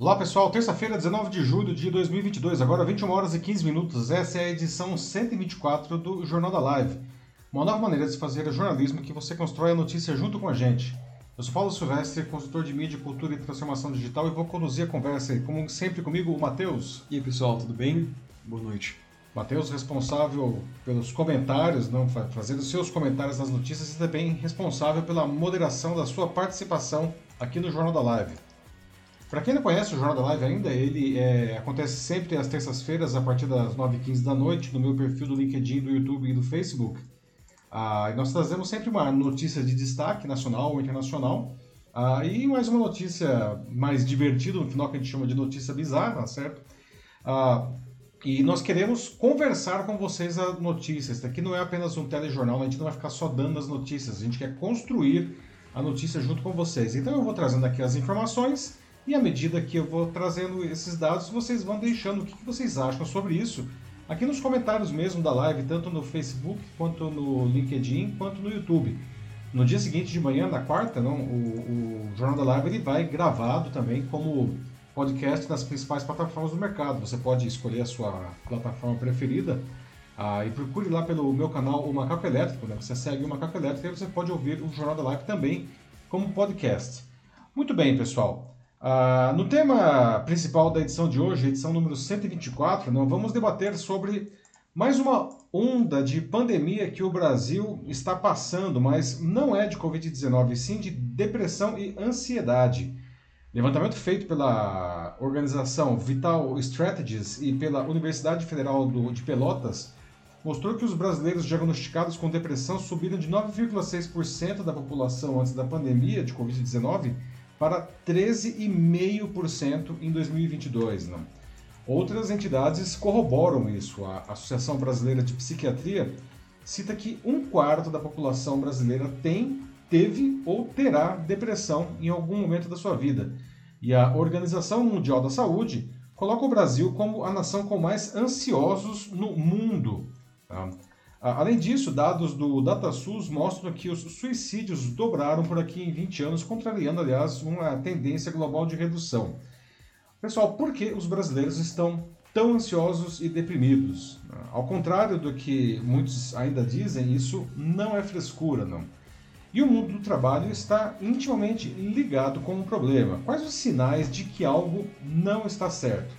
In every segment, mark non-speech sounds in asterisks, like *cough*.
Olá pessoal, terça-feira, 19 de julho de 2022, agora 21 horas e 15 minutos. Essa é a edição 124 do Jornal da Live. Uma nova maneira de se fazer jornalismo que você constrói a notícia junto com a gente. Eu sou Paulo Silvestre, consultor de mídia, cultura e transformação digital e vou conduzir a conversa aí, como sempre comigo, o Matheus. E aí pessoal, tudo bem? Boa noite. Matheus, responsável pelos comentários, não fazendo seus comentários nas notícias e também responsável pela moderação da sua participação aqui no Jornal da Live. Para quem não conhece o Jornal da Live ainda, ele é, acontece sempre às terças-feiras, a partir das 9h15 da noite, no meu perfil do LinkedIn, do YouTube e do Facebook. Ah, nós trazemos sempre uma notícia de destaque, nacional ou internacional, ah, e mais uma notícia mais divertida, no final que a gente chama de notícia bizarra, certo? Ah, e nós queremos conversar com vocês as notícias. Isso aqui não é apenas um telejornal, a gente não vai ficar só dando as notícias, a gente quer construir a notícia junto com vocês. Então eu vou trazendo aqui as informações e à medida que eu vou trazendo esses dados, vocês vão deixando o que vocês acham sobre isso aqui nos comentários mesmo da live, tanto no Facebook, quanto no LinkedIn, quanto no YouTube. No dia seguinte de manhã, na quarta, não, o, o Jornal da Live ele vai gravado também como podcast nas principais plataformas do mercado. Você pode escolher a sua plataforma preferida ah, e procure lá pelo meu canal O Macaco Elétrico. Né? Você segue o Macaco Elétrico e você pode ouvir o Jornal da Live também como podcast. Muito bem, pessoal. Ah, no tema principal da edição de hoje, edição número 124, nós vamos debater sobre mais uma onda de pandemia que o Brasil está passando, mas não é de Covid-19, sim de depressão e ansiedade. Levantamento feito pela organização Vital Strategies e pela Universidade Federal do, de Pelotas mostrou que os brasileiros diagnosticados com depressão subiram de 9,6% da população antes da pandemia de Covid-19 para 13,5% em 2022. Né? Outras entidades corroboram isso. A Associação Brasileira de Psiquiatria cita que um quarto da população brasileira tem, teve ou terá depressão em algum momento da sua vida. E a Organização Mundial da Saúde coloca o Brasil como a nação com mais ansiosos no mundo. Tá? Ah, além disso, dados do DataSUS mostram que os suicídios dobraram por aqui em 20 anos, contrariando, aliás, uma tendência global de redução. Pessoal, por que os brasileiros estão tão ansiosos e deprimidos? Ao contrário do que muitos ainda dizem, isso não é frescura, não. E o mundo do trabalho está intimamente ligado com o problema. Quais os sinais de que algo não está certo?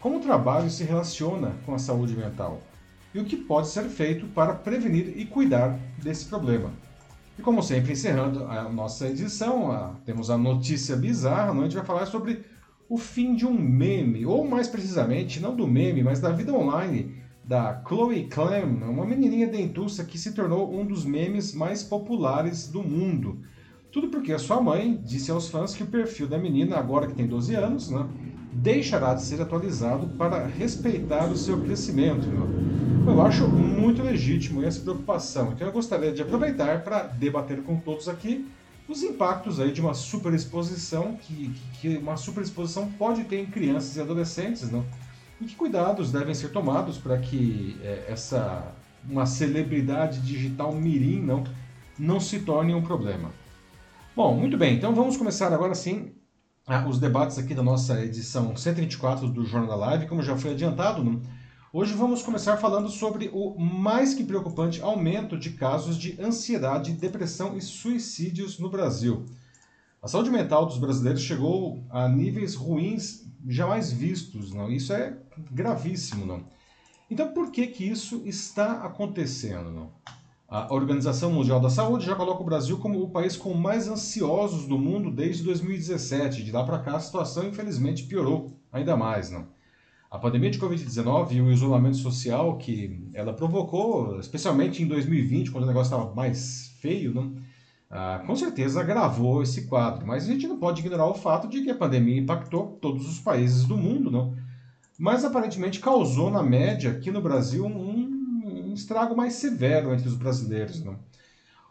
Como o trabalho se relaciona com a saúde mental? E o que pode ser feito para prevenir e cuidar desse problema. E como sempre, encerrando a nossa edição, a, temos a notícia bizarra, não? a gente vai falar sobre o fim de um meme, ou mais precisamente, não do meme, mas da vida online da Chloe Clem, uma menininha dentuça que se tornou um dos memes mais populares do mundo. Tudo porque a sua mãe disse aos fãs que o perfil da menina, agora que tem 12 anos, né, deixará de ser atualizado para respeitar o seu crescimento. Eu acho muito legítimo essa preocupação, então eu gostaria de aproveitar para debater com todos aqui os impactos aí de uma superexposição que, que uma superexposição pode ter em crianças e adolescentes, não? E que cuidados devem ser tomados para que é, essa uma celebridade digital mirim não não se torne um problema. Bom, muito bem, então vamos começar agora sim ah, os debates aqui da nossa edição 124 do Jornal da Live, como já foi adiantado. Né? Hoje vamos começar falando sobre o mais que preocupante aumento de casos de ansiedade, depressão e suicídios no Brasil. A saúde mental dos brasileiros chegou a níveis ruins jamais vistos, não? Isso é gravíssimo, não? Então, por que que isso está acontecendo, não? A Organização Mundial da Saúde já coloca o Brasil como o país com mais ansiosos do mundo desde 2017. De lá para cá, a situação infelizmente piorou ainda mais. Não? A pandemia de Covid-19 e o isolamento social que ela provocou, especialmente em 2020, quando o negócio estava mais feio, não? Ah, com certeza agravou esse quadro. Mas a gente não pode ignorar o fato de que a pandemia impactou todos os países do mundo, não? mas aparentemente causou, na média, aqui no Brasil, um estrago mais severo entre os brasileiros. Né?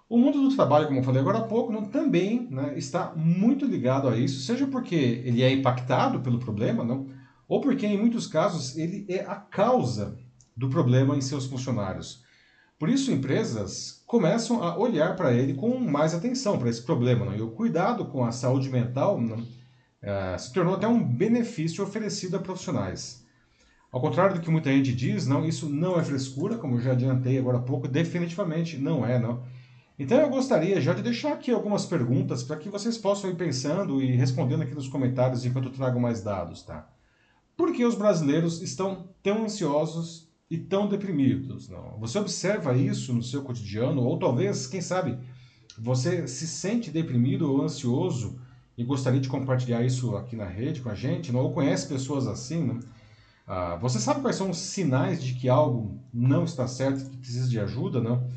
O mundo do trabalho, como eu falei agora há pouco, não, também né, está muito ligado a isso, seja porque ele é impactado pelo problema, não, ou porque, em muitos casos, ele é a causa do problema em seus funcionários. Por isso, empresas começam a olhar para ele com mais atenção, para esse problema. Não? E o cuidado com a saúde mental não, uh, se tornou até um benefício oferecido a profissionais. Ao contrário do que muita gente diz, não, isso não é frescura, como eu já adiantei agora há pouco, definitivamente não é, não. Então eu gostaria já de deixar aqui algumas perguntas para que vocês possam ir pensando e respondendo aqui nos comentários enquanto eu trago mais dados, tá? Por que os brasileiros estão tão ansiosos e tão deprimidos? Não? Você observa isso no seu cotidiano ou talvez, quem sabe, você se sente deprimido ou ansioso e gostaria de compartilhar isso aqui na rede com a gente, não? ou conhece pessoas assim, não? Ah, você sabe quais são os sinais de que algo não está certo, que precisa de ajuda, não?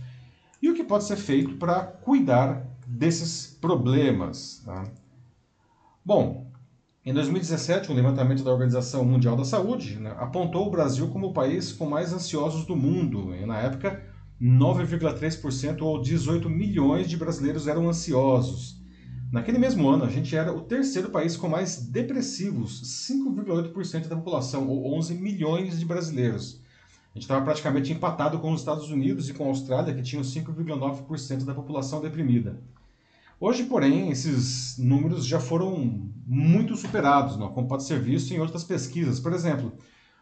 E o que pode ser feito para cuidar desses problemas? Tá? Bom, em 2017, um levantamento da Organização Mundial da Saúde né, apontou o Brasil como o país com mais ansiosos do mundo. E, na época, 9,3% ou 18 milhões de brasileiros eram ansiosos. Naquele mesmo ano, a gente era o terceiro país com mais depressivos, 5,8% da população, ou 11 milhões de brasileiros. A gente estava praticamente empatado com os Estados Unidos e com a Austrália, que tinham 5,9% da população deprimida. Hoje, porém, esses números já foram muito superados, não? como pode ser visto em outras pesquisas. Por exemplo,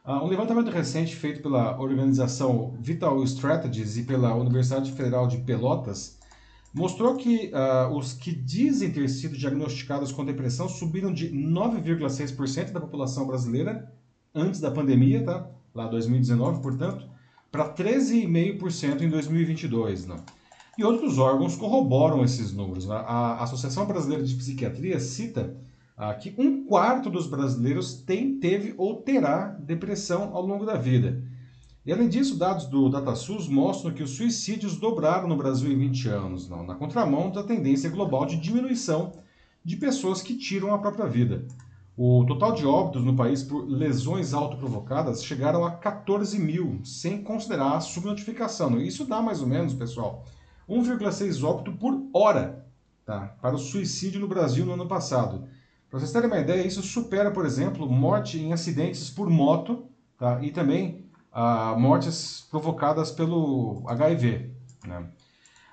ah, um levantamento recente feito pela organização Vital Strategies e pela Universidade Federal de Pelotas mostrou que uh, os que dizem ter sido diagnosticados com depressão subiram de 9,6% da população brasileira antes da pandemia, tá? lá 2019, portanto, para 13,5% em 2022. Né? E outros órgãos corroboram esses números. Né? A Associação Brasileira de Psiquiatria cita ah, que um quarto dos brasileiros tem, teve ou terá depressão ao longo da vida. E além disso, dados do DataSUS mostram que os suicídios dobraram no Brasil em 20 anos, não, na contramão da tendência global de diminuição de pessoas que tiram a própria vida. O total de óbitos no país por lesões autoprovocadas chegaram a 14 mil, sem considerar a subnotificação. Isso dá mais ou menos, pessoal, 1,6 óbito por hora tá, para o suicídio no Brasil no ano passado. Para vocês terem uma ideia, isso supera, por exemplo, morte em acidentes por moto tá, e também ah, mortes provocadas pelo HIV. Né?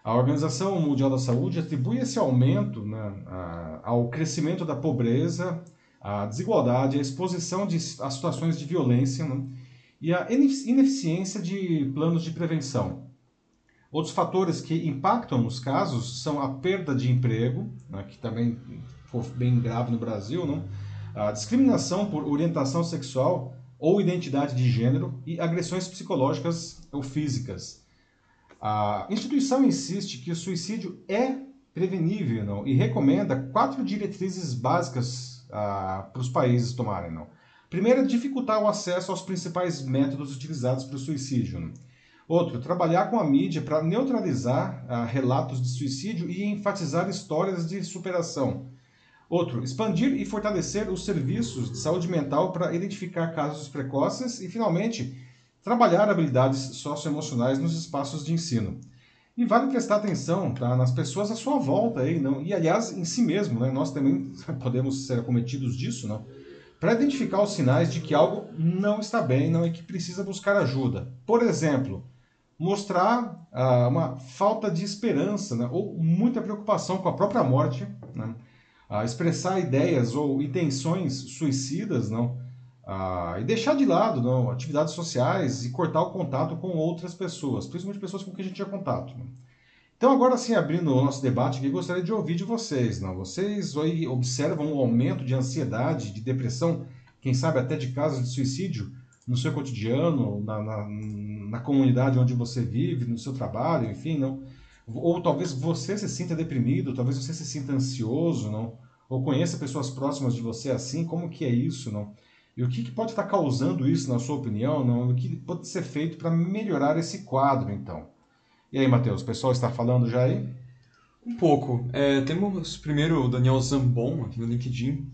A Organização Mundial da Saúde atribui esse aumento né, ao crescimento da pobreza a desigualdade, a exposição de, a situações de violência né? e a ineficiência de planos de prevenção. Outros fatores que impactam nos casos são a perda de emprego, né, que também foi bem grave no Brasil, né? a discriminação por orientação sexual ou identidade de gênero e agressões psicológicas ou físicas. A instituição insiste que o suicídio é prevenível não? e recomenda quatro diretrizes básicas para os países tomarem. Não. Primeiro, é dificultar o acesso aos principais métodos utilizados para o suicídio. Não. Outro, trabalhar com a mídia para neutralizar ah, relatos de suicídio e enfatizar histórias de superação. Outro, expandir e fortalecer os serviços de saúde mental para identificar casos precoces. E, finalmente, trabalhar habilidades socioemocionais nos espaços de ensino. E vale prestar atenção tá, nas pessoas à sua volta aí, não? e aliás em si mesmo, né? nós também *laughs* podemos ser acometidos disso, não? para identificar os sinais de que algo não está bem não, e que precisa buscar ajuda. Por exemplo, mostrar ah, uma falta de esperança né? ou muita preocupação com a própria morte, né? Ah, expressar ideias ou intenções suicidas, não? Ah, e deixar de lado não, atividades sociais e cortar o contato com outras pessoas, principalmente pessoas com quem a gente tinha contato. Né? Então, agora sim, abrindo o nosso debate aqui, gostaria de ouvir de vocês. Não? Vocês aí observam um aumento de ansiedade, de depressão, quem sabe até de casos de suicídio no seu cotidiano, na, na, na comunidade onde você vive, no seu trabalho, enfim, não? Ou talvez você se sinta deprimido, talvez você se sinta ansioso, não? Ou conheça pessoas próximas de você assim, como que é isso, não? E o que, que pode estar causando isso, na sua opinião? Não? O que pode ser feito para melhorar esse quadro, então? E aí, Matheus, o pessoal está falando já aí? Um pouco. É, temos primeiro o Daniel Zambon, aqui no LinkedIn,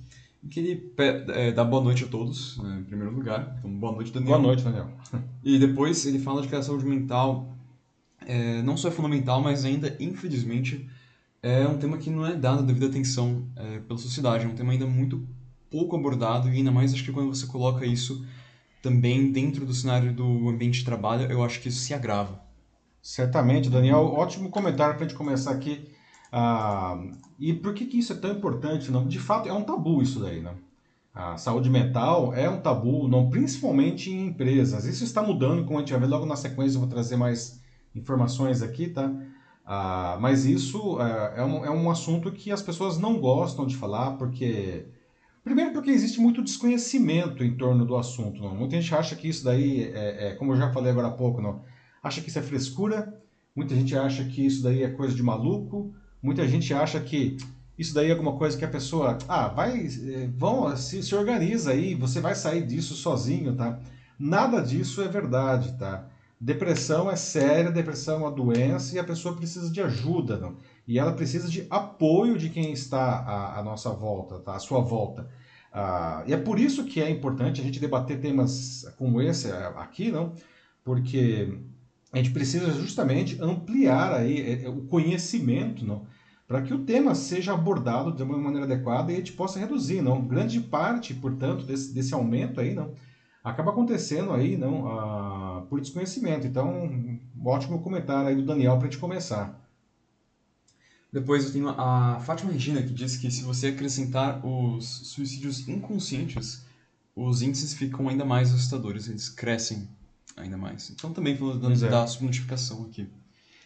que ele é, dá boa noite a todos, né, em primeiro lugar. Então, boa noite, Daniel. Boa noite, Daniel. *laughs* E depois ele fala de que a saúde mental é, não só é fundamental, mas ainda, infelizmente, é um tema que não é dado devida atenção é, pela sociedade. É um tema ainda muito pouco abordado e ainda mais acho que quando você coloca isso também dentro do cenário do ambiente de trabalho, eu acho que isso se agrava. Certamente, Daniel. Ótimo comentário para a gente começar aqui Ah, e por que, que isso é tão importante? Não? De fato, é um tabu isso daí, né? A saúde mental é um tabu, não, principalmente em empresas. Isso está mudando, como a gente vai ver logo na sequência, eu vou trazer mais informações aqui, tá? Ah, mas isso é, é, um, é um assunto que as pessoas não gostam de falar, porque. Primeiro, porque existe muito desconhecimento em torno do assunto. Não? Muita gente acha que isso daí, é, é, como eu já falei agora há pouco, não? acha que isso é frescura, muita gente acha que isso daí é coisa de maluco, muita gente acha que isso daí é alguma coisa que a pessoa, ah, vai, eh, vão, se, se organiza aí, você vai sair disso sozinho, tá? Nada disso é verdade, tá? Depressão é séria, depressão é uma doença e a pessoa precisa de ajuda, não? E ela precisa de apoio de quem está à, à nossa volta, tá? À sua volta. Ah, e é por isso que é importante a gente debater temas como esse eh, aqui, não? Porque a gente precisa justamente ampliar aí eh, o conhecimento, não? para que o tema seja abordado de uma maneira adequada e a gente possa reduzir, não? Grande parte, portanto, desse, desse aumento aí, não, acaba acontecendo aí, não, ah, por desconhecimento. Então, um ótimo comentário aí do Daniel para a gente começar. Depois eu tenho a Fátima Regina, que diz que se você acrescentar os suicídios inconscientes, os índices ficam ainda mais assustadores, eles crescem ainda mais. Então também falando da, é. da subnotificação aqui.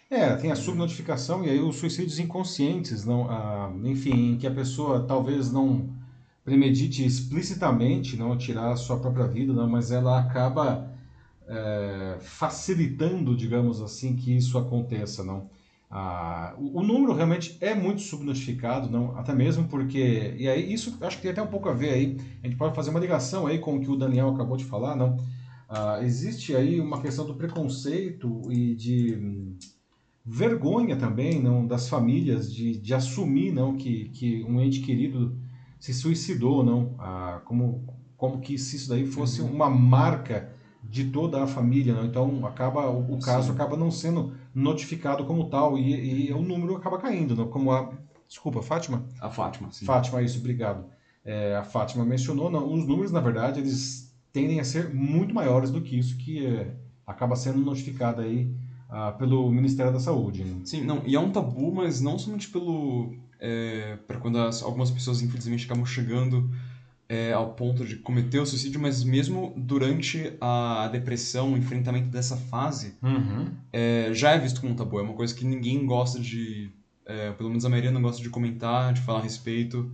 É, tem a subnotificação e aí os suicídios inconscientes, não, ah, enfim, que a pessoa talvez não premedite explicitamente não tirar a sua própria vida, não, mas ela acaba é, facilitando, digamos assim, que isso aconteça, não. Ah, o, o, número realmente é muito subnotificado, não, até mesmo porque e aí isso acho que tem até um pouco a ver aí. A gente pode fazer uma ligação aí com o que o Daniel acabou de falar, não. Ah, existe aí uma questão do preconceito e de vergonha também não das famílias de, de assumir não que, que um ente querido se suicidou não ah, como como que se isso daí fosse uhum. uma marca de toda a família não então acaba o, o caso Sim. acaba não sendo notificado como tal e, e o número acaba caindo não como a desculpa Fátima a Fátima sim. Fátima isso obrigado é, a Fátima mencionou não os números na verdade eles tendem a ser muito maiores do que isso que é, acaba sendo notificado aí ah, pelo Ministério da Saúde. Né? Sim, não, e é um tabu, mas não somente pelo. É, para quando as, algumas pessoas, infelizmente, acabam chegando é, ao ponto de cometer o suicídio, mas mesmo durante a depressão, o enfrentamento dessa fase, uhum. é, já é visto como um tabu. É uma coisa que ninguém gosta de. É, pelo menos a maioria não gosta de comentar, de falar a respeito,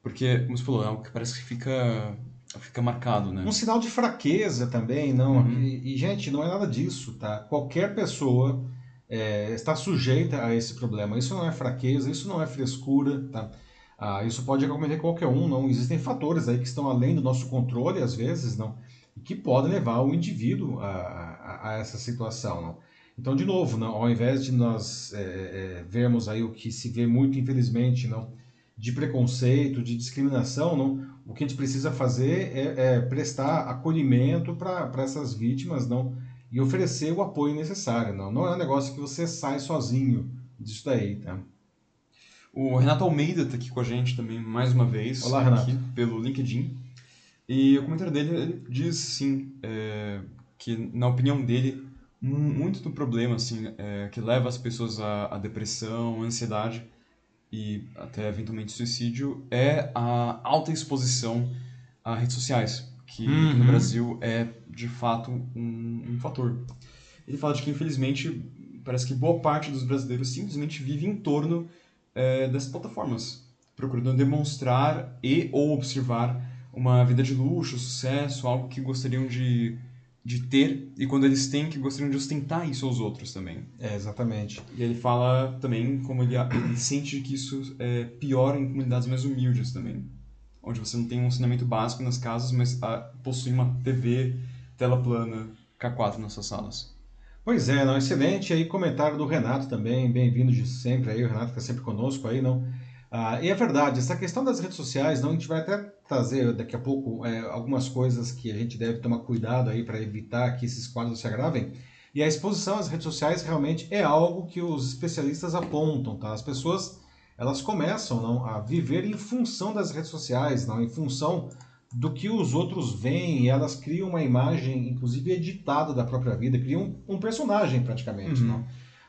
porque, como você falou, é algo que parece que fica fica marcado, né? Um sinal de fraqueza também, não. Uhum. E, e, gente, não é nada disso, tá? Qualquer pessoa é, está sujeita a esse problema. Isso não é fraqueza, isso não é frescura, tá? Ah, isso pode acometer qualquer um, não. Existem fatores aí que estão além do nosso controle, às vezes, não, e que podem levar o indivíduo a, a, a essa situação, não. Então, de novo, não, ao invés de nós é, é, vermos aí o que se vê muito, infelizmente, não, de preconceito, de discriminação, não, o que a gente precisa fazer é, é prestar acolhimento para essas vítimas não e oferecer o apoio necessário. Não, não é um negócio que você sai sozinho disso daí. Tá? O Renato Almeida está aqui com a gente também mais uma vez. Olá, Renato. Pelo LinkedIn. E o comentário dele ele diz sim é, que, na opinião dele, muito do problema assim, é, que leva as pessoas à, à depressão, à ansiedade, e até eventualmente suicídio é a alta exposição a redes sociais, que uhum. no Brasil é de fato um, um fator. Ele fala de que infelizmente parece que boa parte dos brasileiros simplesmente vive em torno é, dessas plataformas, procurando demonstrar e ou observar uma vida de luxo, sucesso, algo que gostariam de de ter e quando eles têm que gostariam de ostentar isso aos outros também. É, exatamente. E ele fala também como ele, ele sente que isso é pior em comunidades mais humildes também, onde você não tem um ensinamento básico nas casas, mas ah, possui uma TV, tela plana, K4 nas suas salas. Pois é, não, excelente aí comentário do Renato também, bem-vindo de sempre aí, o Renato está sempre conosco aí, não? Ah, e é verdade, essa questão das redes sociais, não, a gente vai até trazer daqui a pouco é, algumas coisas que a gente deve tomar cuidado aí para evitar que esses quadros se agravem. E a exposição às redes sociais realmente é algo que os especialistas apontam, tá? As pessoas elas começam não, a viver em função das redes sociais, não, em função do que os outros veem, e elas criam uma imagem, inclusive editada da própria vida, criam um, um personagem praticamente, uhum. não?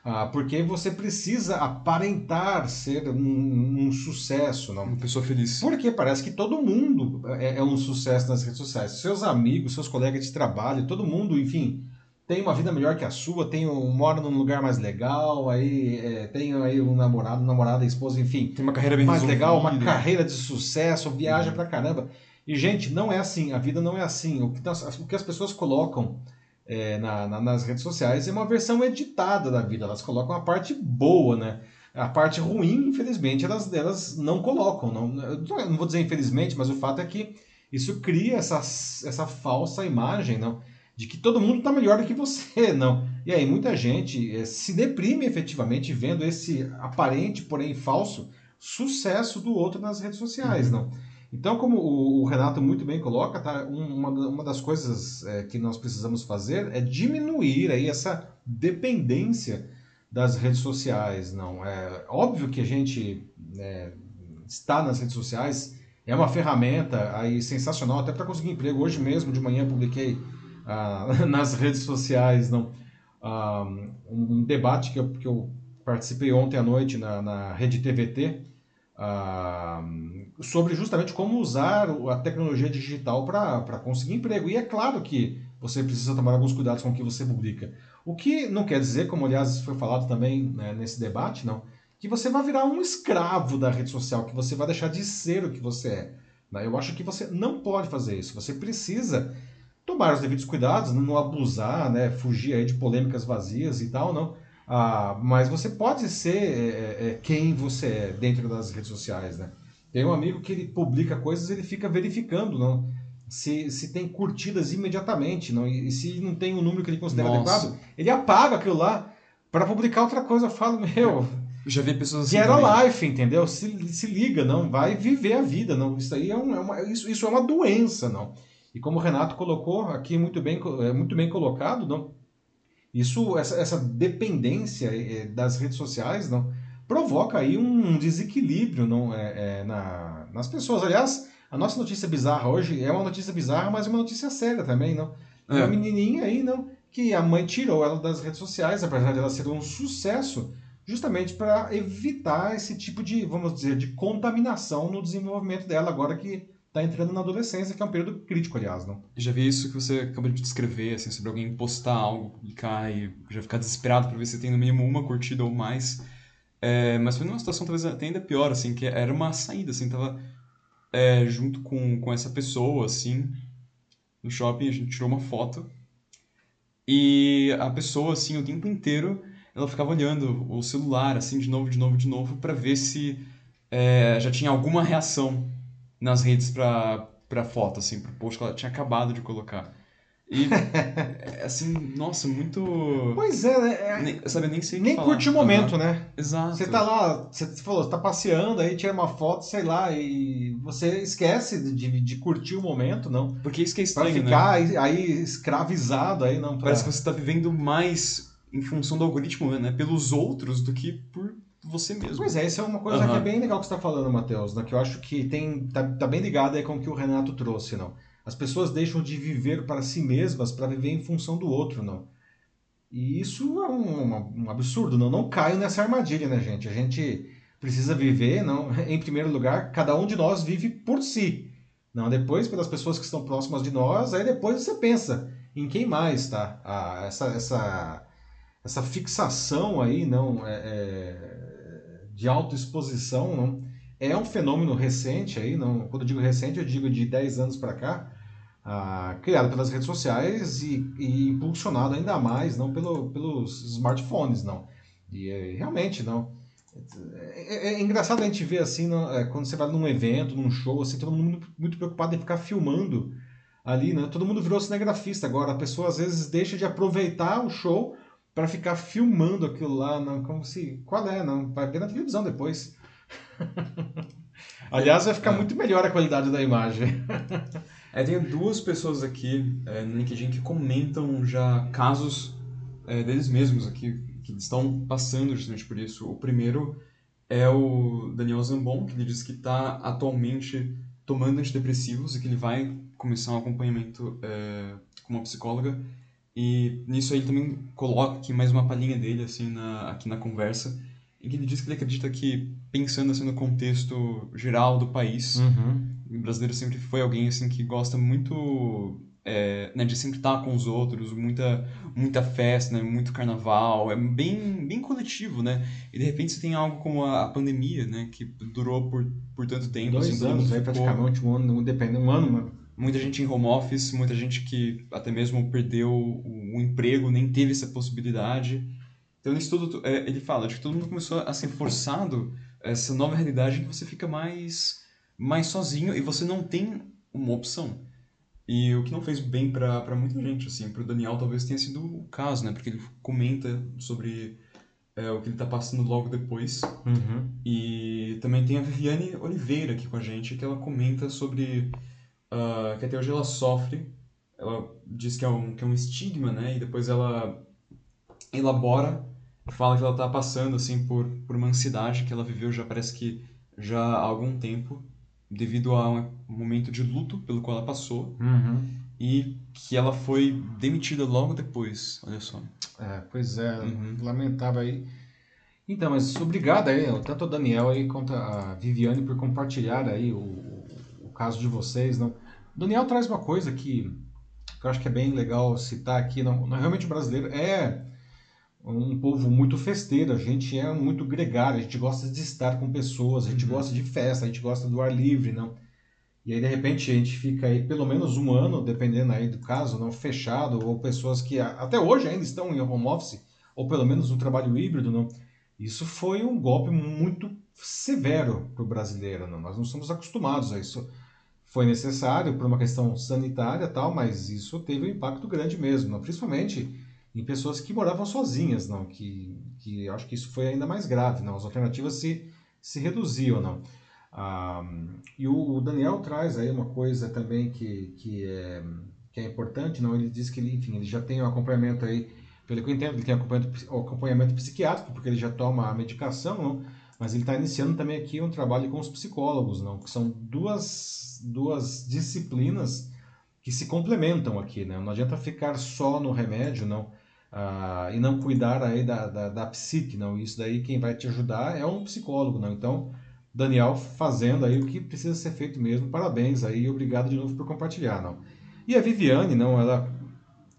Ah, porque você precisa aparentar ser um, um, sucesso, não? Uma pessoa feliz. Porque parece que todo mundo é, é, um sucesso nas redes sociais. Seus amigos, seus colegas de trabalho, todo mundo, enfim, tem uma vida melhor que a sua, tem um, mora num lugar mais legal, aí é, tem aí um namorado, namorada, esposa, enfim. Tem uma carreira bem mais resolvida. legal, uma carreira de sucesso, viaja uhum. pra caramba. E, gente, não é assim. A vida não é assim. O que, o que as pessoas colocam é, na, na, nas redes sociais é uma versão editada da vida. Elas colocam a parte boa, né? A parte ruim, infelizmente, elas, elas não colocam. Não, não vou dizer infelizmente, mas o fato é que isso cria essa, essa falsa imagem, não? De que todo mundo está melhor do que você, *laughs* não. E aí muita gente é, se deprime efetivamente vendo esse aparente, porém falso, sucesso do outro nas redes sociais, uhum. não. Então, como o, Renato muito bem coloca, tá, uma, uma das coisas é, que nós precisamos fazer é diminuir aí essa dependência das redes sociais. Não é óbvio que a gente é, está nas redes sociais é uma ferramenta aí sensacional até para conseguir emprego. Hoje mesmo de manhã publiquei ah, *laughs* nas redes sociais não ah, um, debate que eu, que eu participei ontem à noite na, na rede TVT ah, sobre justamente como usar a tecnologia digital para conseguir emprego. E é claro que você precisa tomar alguns cuidados com o que você publica. O que não quer dizer, como aliás foi falado também né, nesse debate, não, que você vai virar um escravo da rede social, que você vai deixar de ser o que você é. Né? Eu acho que você não pode fazer isso. Você precisa tomar os devidos cuidados, não abusar, né, fugir aí de polêmicas vazias e tal, não. Ah, mas você pode ser é, é, é, quem você é dentro das redes sociais, né? Tem um amigo que ele publica coisas, ele fica verificando, não? Se, se tem curtidas imediatamente, não? E, se não tem o um número que ele considera Nossa. adequado, ele apaga aquilo lá para publicar outra coisa. Eu falo, meu. Já vi pessoas assim. Get a life, entendeu? Se, se liga, não? Vai viver a vida, não? Isso aí é, um, é uma, isso, isso é uma doença, não? E como o Renato colocou aqui muito bem, é muito bem colocado, não? Isso, essa, essa dependência eh, das redes sociais, não, provoca aí um desequilíbrio não, é, é, na, nas pessoas. Aliás, a nossa notícia bizarra hoje é uma notícia bizarra, mas é uma notícia séria também, não? É. Uma menininha aí, não, que a mãe tirou ela das redes sociais, apesar de ela ser um sucesso, justamente para evitar esse tipo de, vamos dizer, de contaminação no desenvolvimento dela, agora que está entrando na adolescência, que é um período crítico, aliás, não? Já vi isso que você acabou de descrever, assim, sobre alguém postar algo, publicar e já ficar desesperado para ver se tem no mínimo uma curtida ou mais. É, mas foi numa situação talvez até ainda pior, assim, que era uma saída, assim, tava é, junto com, com essa pessoa, assim, no shopping, a gente tirou uma foto e a pessoa, assim, o tempo inteiro, ela ficava olhando o celular, assim, de novo, de novo, de novo, para ver se é, já tinha alguma reação nas redes pra, pra foto, assim, pro post que ela tinha acabado de colocar. E, *laughs* assim, nossa, muito. Pois é, né? É... Nem, sabe, nem sei Nem falar. curte o momento, uhum. né? Exato. Você tá lá, você falou, você tá passeando, aí tira uma foto, sei lá, e você esquece de, de curtir o momento, não. Porque isso que é estranho, Pra ficar né? aí, aí escravizado aí, não. Pra... Parece que você tá vivendo mais em função do algoritmo, né? Pelos outros do que por você mesmo. Pois é, isso é uma coisa uhum. que é bem legal que você está falando, Matheus, né? que eu acho que tem tá, tá bem ligado aí com o que o Renato trouxe, não. As pessoas deixam de viver para si mesmas para viver em função do outro, não. E isso é um, um, absurdo, não. Não caio nessa armadilha, né, gente? A gente precisa viver, não. *laughs* Em primeiro lugar, cada um de nós vive por si. Não, depois pelas pessoas que estão próximas de nós, aí depois você pensa em quem mais, tá? Ah, essa, essa, essa fixação aí, não, é, é de autoexposição não, é um fenômeno recente aí, não, quando eu digo recente, eu digo de 10 anos para cá, ah, criado pelas redes sociais e, e, impulsionado ainda mais não pelo, pelos smartphones, não. E é, realmente não. É, é, é, engraçado a gente ver assim, não, é, quando você vai num evento, num show, assim, todo mundo muito preocupado em ficar filmando ali, né? Todo mundo virou cinegrafista agora. A pessoa às vezes deixa de aproveitar o show para ficar filmando aquilo lá, não, como se. Qual é? Não, vai ver na televisão depois. *laughs* Aliás, vai ficar é. muito melhor a qualidade da imagem. é, tem duas pessoas aqui é, no LinkedIn que comentam já casos é, deles mesmos aqui, que estão passando justamente por isso. O primeiro é o Daniel Zambon, que ele diz que está atualmente tomando antidepressivos e que ele vai começar um acompanhamento é, com uma psicóloga E nisso aí ele também coloca aqui mais uma palhinha dele, assim, na, aqui na conversa, em que ele diz que ele acredita que, pensando assim no contexto geral do país, Uhum. o brasileiro sempre foi alguém, assim, que gosta muito é, né, de sempre estar com os outros, muita, muita festa, né, muito carnaval, é bem, bem coletivo, né? E de repente você tem algo como a, a pandemia, né, que durou por, por tanto tempo. Dois assim, anos aí, ficou- praticamente, um ano, depende, um ano, né? Muita gente em home office, muita gente que até mesmo perdeu o, o emprego, nem teve essa possibilidade. Então, nisso tudo, é, ele fala de que todo mundo começou a ser forçado essa nova realidade em que você fica mais, mais sozinho e você não tem uma opção. E o que não fez bem pra muita gente, assim, pro Daniel talvez tenha sido o caso, né? Porque ele comenta sobre é, o que ele tá passando logo depois. Uhum. E também tem a Viviane Oliveira aqui com a gente, que ela comenta sobre ah, que até hoje ela sofre. Ela diz que é um, que é um estigma, né? E depois ela elabora, fala que ela tá passando, assim, por, por uma ansiedade que ela viveu já parece que já há algum tempo, devido a um momento de luto pelo qual ela passou, Uhum. e que ela foi demitida logo depois, olha só. É, pois é, Uhum. lamentável aí. Então, mas obrigado aí, tanto o Daniel aí quanto a Viviane por compartilhar aí o, o caso de vocês, não? Daniel traz uma coisa que, que eu acho que é bem legal citar aqui, não, não realmente o brasileiro é um povo muito festeiro, a gente é muito gregário, a gente gosta de estar com pessoas, a gente Uhum. gosta de festa, a gente gosta do ar livre, não? E aí, de repente, a gente fica aí pelo menos um ano, dependendo aí do caso, não fechado, ou pessoas que até hoje ainda estão em home office, ou pelo menos no trabalho híbrido, não? Isso foi um golpe muito severo para o brasileiro, não? Nós não estamos acostumados a isso. Foi necessário por uma questão sanitária tal, mas isso teve um impacto grande mesmo, não? Principalmente em pessoas que moravam sozinhas, não? Que, que acho que isso foi ainda mais grave, não? As alternativas se, se reduziam, não? Ah, e o Daniel traz aí uma coisa também que, que, é, que é importante, não? Ele diz que ele, enfim, ele já tem um acompanhamento aí, pelo que eu entendo, ele tem acompanhamento, o acompanhamento psiquiátrico, porque ele já toma a medicação, não? Mas ele está iniciando também aqui um trabalho com os psicólogos, não? Que são duas, duas disciplinas que se complementam aqui, né? Não adianta ficar só no remédio, não? Ah, e não cuidar aí da, da, da psique, não? Isso daí quem vai te ajudar é um psicólogo, não? Então, Daniel fazendo aí o que precisa ser feito mesmo. Parabéns aí e obrigado de novo por compartilhar, não? E a Viviane, não, ela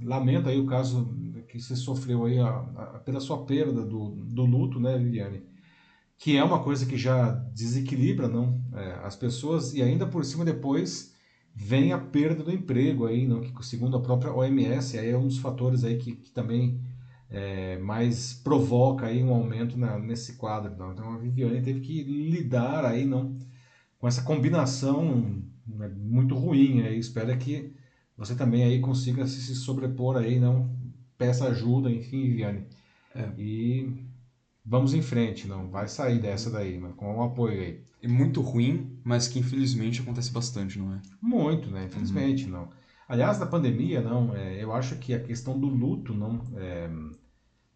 lamenta aí o caso que você sofreu aí a, a, pela sua perda do, do luto, né, Viviane? Que é uma coisa que já desequilibra, não? É, as pessoas e ainda por cima depois vem a perda do emprego aí, não? Que segundo a própria OMS aí é um dos fatores aí que, que também é, mais provoca aí um aumento na, nesse quadro. Não? Então a Viviane teve que lidar aí não com essa combinação né, muito ruim. Aí espero que você também aí consiga se, sobrepor aí, não peça ajuda, enfim, Viviane. É. E vamos em frente, não vai sair dessa daí, mas com um apoio aí. É muito ruim, mas que infelizmente acontece bastante, não é? Muito, né? Infelizmente, não. Aliás, na pandemia, não, é, eu acho que a questão do luto, não, é,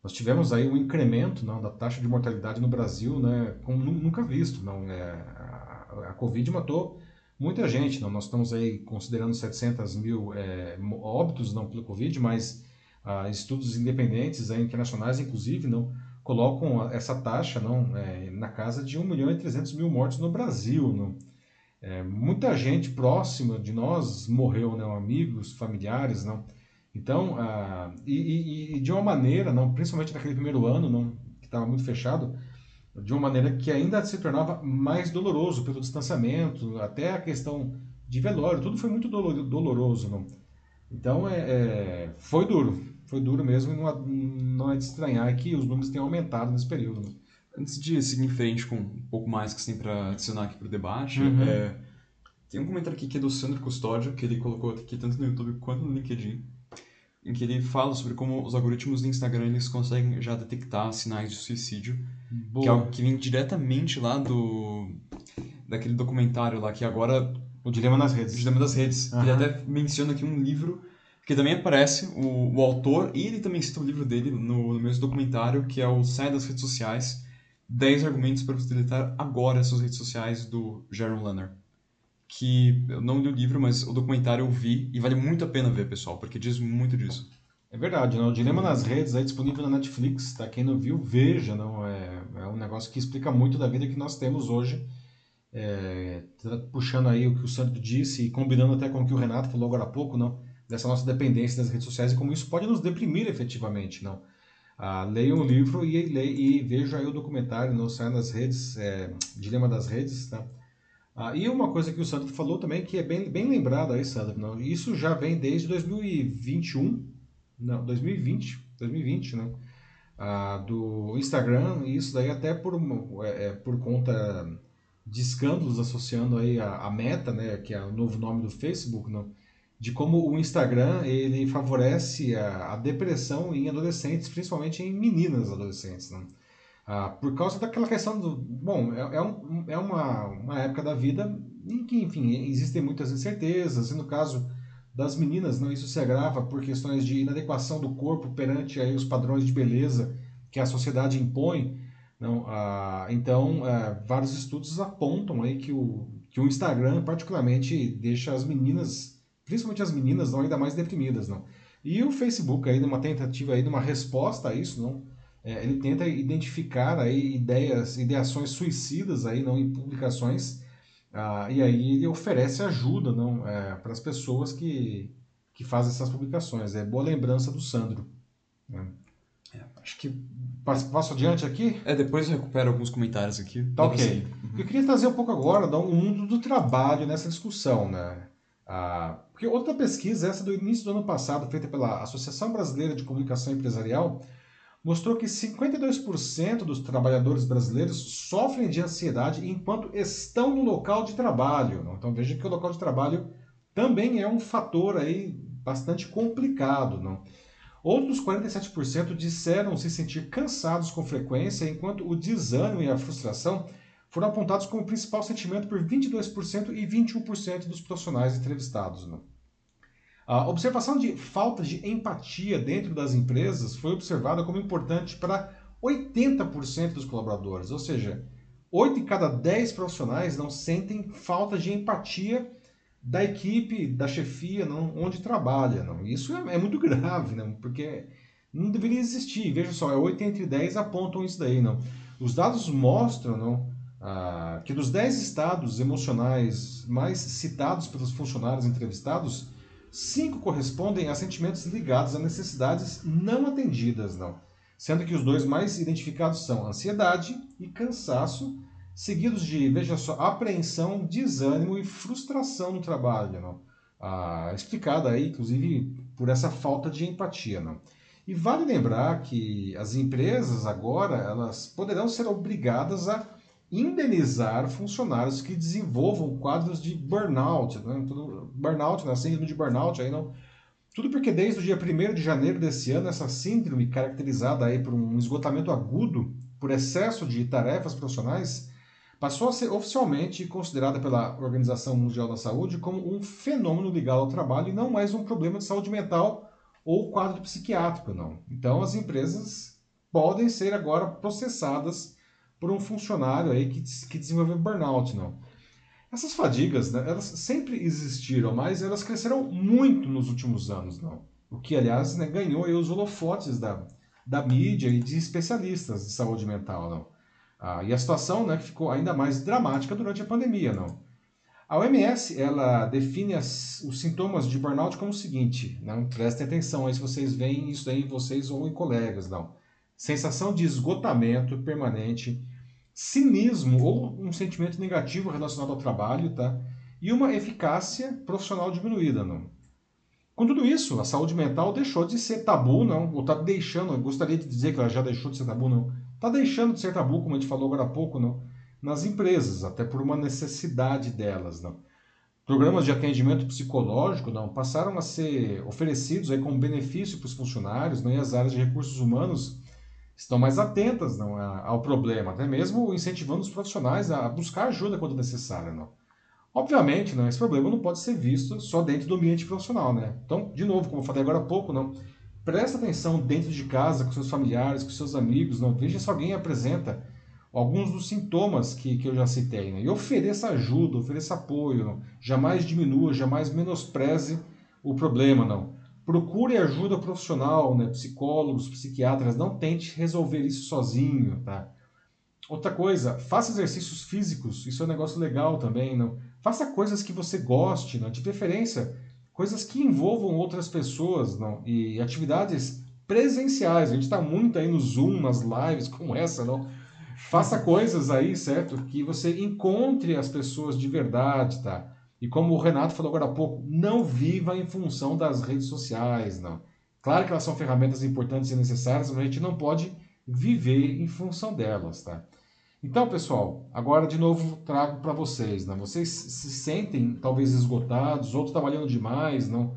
nós tivemos aí um incremento, não, da taxa de mortalidade no Brasil, né, como nu- nunca visto, não, é, a, a Covid matou muita gente, não, nós estamos aí considerando 700 mil é, óbitos, não, pelo Covid, mas ah, estudos independentes, aí, internacionais, inclusive, não, colocam essa taxa, não, é, na casa de 1 milhão e 300 mil mortos no Brasil, não. É, muita gente próxima de nós morreu, não, amigos, familiares, não. Então, ah, e, e- e de uma maneira, não, principalmente naquele primeiro ano, não, que estava muito fechado, de uma maneira que ainda se tornava mais doloroso pelo distanciamento, até a questão de velório, tudo foi muito dolo- doloroso, não. Então, é, é, foi duro, foi duro mesmo, e não, é- não é de estranhar que os números tenham aumentado nesse período. né? Antes de seguir em frente com um pouco mais que você tem para adicionar aqui pro debate, Uhum. é, tem um comentário aqui que é do Sandro Custódio, que ele colocou aqui tanto no YouTube quanto no LinkedIn, em que ele fala sobre como os algoritmos do Instagram eles conseguem já detectar sinais de suicídio, que é algo que vem diretamente lá do daquele documentário lá que agora O dilema nas o redes. Dilema das Redes. Ele Aham. até menciona aqui um livro que também aparece, o, o autor, e ele também cita o livro dele no, no mesmo documentário, que é o Sai das Redes Sociais, 10 argumentos para você deletar agora as suas redes sociais, do Jaron Lanner. Que eu não li o livro, mas o documentário eu vi, e vale muito a pena ver, pessoal, porque diz muito disso. É verdade, não? o Dilema nas Redes é disponível na Netflix, tá? Quem não viu, veja, não? É, é um negócio que explica muito da vida que nós temos hoje, é, puxando aí o que o Santo disse e combinando até com o que o Renato falou agora há pouco, não? Dessa nossa dependência das redes sociais e como isso pode nos deprimir efetivamente, não? Ah, leia um livro e, e, e aí o documentário, não? Sai nas redes, é, Dilema das Redes, tá? Ah, e uma coisa que o Sandro falou também, que é bem, bem lembrado aí, Sandro, não? isso já vem desde 2021, não, 2020, 2020, né? Ah, do Instagram, e isso daí até por, é, é, por conta de escândalos associando aí a, a, Meta, né, que é o novo nome do Facebook, não? De como o Instagram ele favorece a, a depressão em adolescentes, principalmente em meninas adolescentes. Não? Ah, por causa daquela questão do. Bom, é, é, um, é uma, uma época da vida em que, enfim, existem muitas incertezas, e no caso das meninas, não, isso se agrava por questões de inadequação do corpo perante aí os padrões de beleza que a sociedade impõe. Não, ah, então, ah, vários estudos apontam aí que o, que o Instagram, particularmente, deixa as meninas, principalmente as meninas, não, ainda mais deprimidas. Não. E o Facebook, aí, numa tentativa, aí, numa resposta a isso, não, é, ele tenta identificar aí ideias, ideações suicidas aí, não, em publicações ah, e aí ele oferece ajuda não, é, para as pessoas que, que fazem essas publicações. É boa lembrança do Sandro. Né? É, acho que passo, passo adiante aqui. É, depois eu recupero alguns comentários aqui. Tá ok. Uhum. Eu queria trazer um pouco agora do mundo do trabalho nessa discussão. Né? Ah, porque outra pesquisa, essa do início do ano passado, feita pela Associação Brasileira de Comunicação Empresarial, mostrou que 52% dos trabalhadores brasileiros sofrem de ansiedade enquanto estão no local de trabalho. Então veja que o local de trabalho também é um fator aí bastante complicado. Não? Outros 47% disseram se sentir cansados com frequência, enquanto o desânimo e a frustração foram apontados como principal sentimento por 22% e 21% dos profissionais entrevistados. Não? A observação de falta de empatia dentro das empresas foi observada como importante para 80% dos colaboradores, ou seja, 8 em cada 10 profissionais não sentem falta de empatia da equipe, da chefia, não, onde trabalha. Não. Isso é, é muito grave, porque não deveria existir. Veja só, 8 é entre 10 apontam isso daí. Não. Os dados mostram não, ah, que dos 10 estados emocionais mais citados pelos funcionários entrevistados, Cinco correspondem a sentimentos ligados a necessidades não atendidas, não. Sendo que os dois mais identificados são ansiedade e cansaço, seguidos de, veja só, apreensão, desânimo e frustração no trabalho, não. Ah, explicada aí, inclusive, por essa falta de empatia, não. E vale lembrar que as empresas agora elas poderão ser obrigadas a indenizar funcionários que desenvolvam quadros de burnout, né? Tudo, burnout, né? síndrome de burnout, aí não. Tudo porque desde o dia 1 de janeiro desse ano, essa síndrome, caracterizada aí por um esgotamento agudo por excesso de tarefas profissionais, passou a ser oficialmente considerada pela Organização Mundial da Saúde como um fenômeno ligado ao trabalho e não mais um problema de saúde mental ou quadro psiquiátrico, não. Então as empresas podem ser agora processadas por um funcionário aí que, que desenvolveu burnout, não. Essas fadigas, né, elas sempre existiram, mas elas cresceram muito nos últimos anos, não. O que, aliás, né, ganhou os holofotes da, da mídia e de especialistas de saúde mental, não. Ah, e a situação, né, ficou ainda mais dramática durante a pandemia, não. A OMS, ela define as, os sintomas de burnout como o seguinte, não prestem atenção aí se vocês veem isso aí em vocês ou em colegas, não. Sensação de esgotamento permanente, cinismo ou um sentimento negativo relacionado ao trabalho, tá? E uma eficácia profissional diminuída, não. Com tudo isso, a saúde mental deixou de ser tabu, não, ou está deixando, gostaria de dizer que ela já deixou de ser tabu, não. Está deixando de ser tabu, como a gente falou agora há pouco, não, nas empresas, até por uma necessidade delas, não. Programas de atendimento psicológico, não, passaram a ser oferecidos aí como benefício para os funcionários, não, e as áreas de recursos humanos estão mais atentas não, ao problema, até mesmo incentivando os profissionais a buscar ajuda quando necessário. Não. Obviamente, não, esse problema não pode ser visto só dentro do ambiente profissional. Né? Então, de novo, como eu falei agora há pouco, não, presta atenção dentro de casa, com seus familiares, com seus amigos, não, veja se alguém apresenta alguns dos sintomas que, que eu já citei. Né? E ofereça ajuda, ofereça apoio, não. jamais diminua, jamais menospreze o problema. não procure ajuda profissional, né? Psicólogos, psiquiatras, não tente resolver isso sozinho, tá? Outra coisa, faça exercícios físicos, isso é um negócio legal também, não? Faça coisas que você goste, não? De preferência, coisas que envolvam outras pessoas, não? E atividades presenciais. A gente está muito aí no Zoom, nas lives *laughs* como essa, não? Faça coisas aí, certo? Que você encontre as pessoas de verdade, tá? E como o Renato falou agora há pouco, não viva em função das redes sociais, não. Claro que elas são ferramentas importantes e necessárias, mas a gente não pode viver em função delas, tá? Então, pessoal, agora de novo trago para vocês, né? Vocês se sentem talvez esgotados, outros trabalhando demais, não?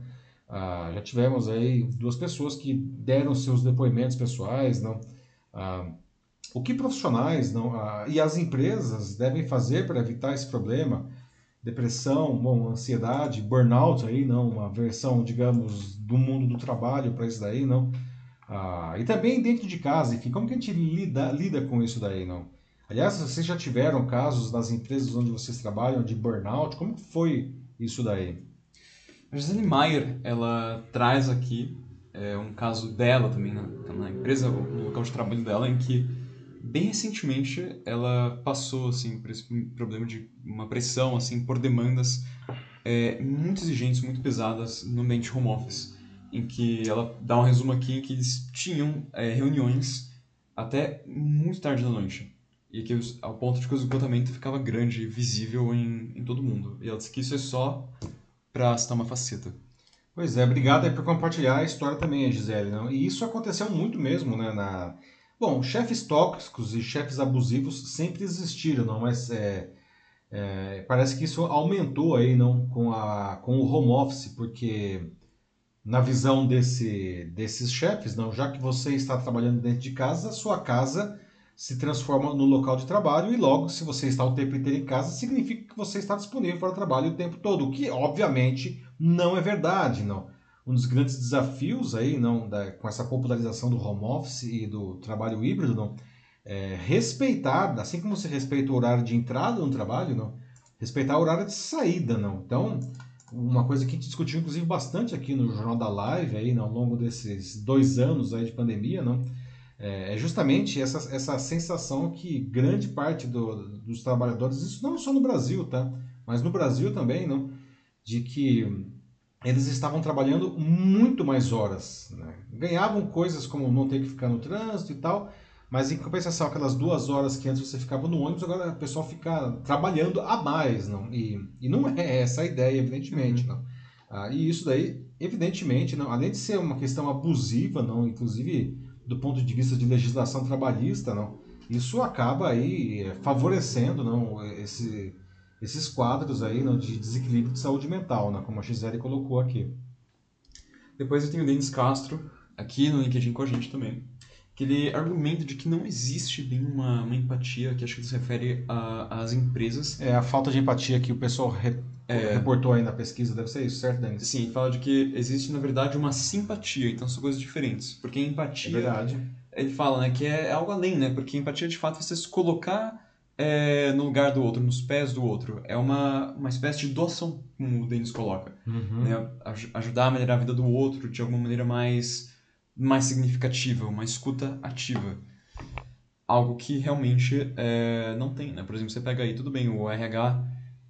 Ah, já tivemos aí duas pessoas que deram seus depoimentos pessoais, não? Ah, o que profissionais não, ah, e as empresas devem fazer para evitar esse problema? Depressão, bom, ansiedade, burnout aí, não, uma versão, digamos, do mundo do trabalho para isso daí, não? Ah, e também dentro de casa, enfim, como que a gente lida, lida com isso daí, não? Aliás, vocês já tiveram casos nas empresas onde vocês trabalham de burnout? Como foi isso daí? A Gisele Maier, ela traz aqui é, um caso dela também na, na empresa, no local de trabalho dela, em que bem recentemente ela passou assim por esse problema de uma pressão assim por demandas é, muito exigentes, muito pesadas no ambiente home office em que ela dá um resumo aqui em que eles tinham é, reuniões até muito tarde da noite. E que ao ponto de que o esgotamento ficava grande e visível em, em todo mundo. E ela disse que isso é só para citar uma faceta. Pois é, obrigado por compartilhar a história também, Gisele. Não? E isso aconteceu muito mesmo, né? Na... Bom, chefes tóxicos e chefes abusivos sempre existiram, não? Mas é, é, parece que isso aumentou aí, não? Com, a, com o home office, porque na visão desse, desses chefes, não, já que você está trabalhando dentro de casa, sua casa se transforma no local de trabalho e logo, se você está o tempo inteiro em casa, significa que você está disponível para o trabalho o tempo todo, o que obviamente não é verdade, não. Um dos grandes desafios aí, não, da, com essa popularização do home office e do trabalho híbrido, não, é respeitar, assim como você respeita o horário de entrada no trabalho, não, respeitar o horário de saída, não. Então, uma coisa que a gente discutiu inclusive bastante aqui no Jornal da Live aí, ao longo desses dois anos aí de pandemia, não? É, é justamente essa, essa sensação que grande parte do, dos trabalhadores, isso não só no Brasil, tá? Mas no Brasil também, não? De que eles estavam trabalhando muito mais horas, né? Ganhavam coisas como não ter que ficar no trânsito e tal, mas em compensação, aquelas duas horas que antes você ficava no ônibus, agora o pessoal fica trabalhando a mais, não? E, e não é *laughs* essa a ideia, evidentemente, uhum. não. Ah, e isso daí, evidentemente, não, além de ser uma questão abusiva, não, inclusive do ponto de vista de legislação trabalhista, não, isso acaba aí eh, favorecendo, não, esse, esses quadros aí, não, de desequilíbrio de saúde mental, não, como a Gisele colocou aqui. Depois eu tenho o Denis Castro aqui no LinkedIn com a gente também que ele argumenta de que não existe bem uma, uma empatia, que acho que se refere às empresas. É a falta de empatia que o pessoal re, é, reportou aí na pesquisa, deve ser isso, certo, Denis? Sim, ele fala de que existe, na verdade, uma simpatia, então são coisas diferentes. Porque empatia... É verdade. Ele fala né, que é, é algo além, né? Porque empatia, de fato, é você se colocar é, no lugar do outro, nos pés do outro. É uma, uma espécie de doação, como o Denis coloca. Uhum. Né? Ajudar a melhorar a vida do outro de alguma maneira mais mais significativa, uma escuta ativa. Algo que realmente é, não tem, né? Por exemplo, você pega aí, tudo bem, o RH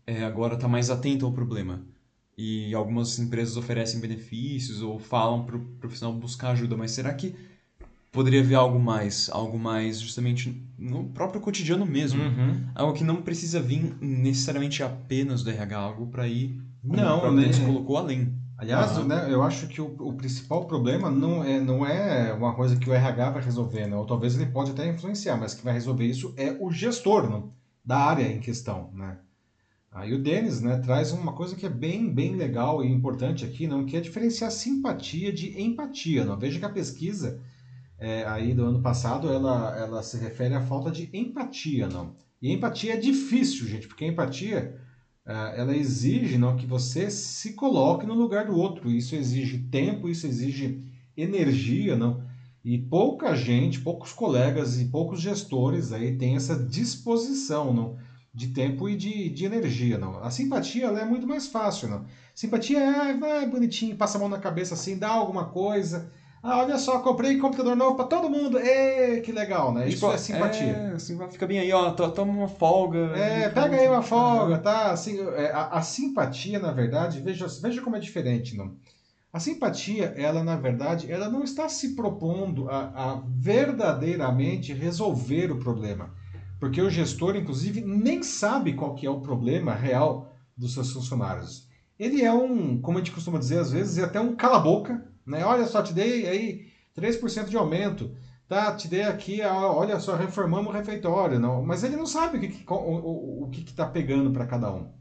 é, agora está mais atento ao problema. E algumas empresas oferecem benefícios ou falam para o profissional buscar ajuda, mas será que poderia haver algo mais? Algo mais justamente no próprio cotidiano mesmo. Uhum. Algo que não precisa vir necessariamente apenas do RH, algo para ir, como não, né? colocou, além. Aliás, uhum. né, eu acho que o, o, principal problema não é, não é uma coisa que o RH vai resolver, né? ou talvez ele pode até influenciar, mas que vai resolver isso é o gestor né, da área em questão. Né? Aí o Denis né, traz uma coisa que é bem, bem legal e importante aqui, não, que é diferenciar simpatia de empatia. Não? Veja que a pesquisa é, aí do ano passado ela, ela se refere à falta de empatia. Não? E empatia é difícil, gente, porque a empatia é, ela exige não, que você se coloque no lugar do outro. Isso exige tempo, isso exige energia, não? E pouca gente, poucos colegas e poucos gestores aí têm essa disposição, não? de tempo e de, de energia, não. A simpatia ela é muito mais fácil, não. Simpatia é, ah, vai bonitinho, passa a mão na cabeça assim, dá alguma coisa. Ah, olha só, comprei computador novo para todo mundo. Ê, que legal, né? Isso tipo, é simpatia. É, assim, fica bem aí, ó, toma uma folga. É, pega aí uma folga, tá? Assim, é, a, a, simpatia, na verdade, veja, veja como é diferente, não. A simpatia, ela, na verdade, ela não está se propondo a, a verdadeiramente resolver o problema. Porque o gestor, inclusive, nem sabe qual que é o problema real dos seus funcionários. Ele é um, como a gente costuma dizer às vezes, é até um cala-boca né? Olha só, te dei aí 3% de aumento. Tá, te dei aqui, olha só, reformamos o refeitório. Não, mas ele não sabe o que, o, o, o que está pegando para cada um.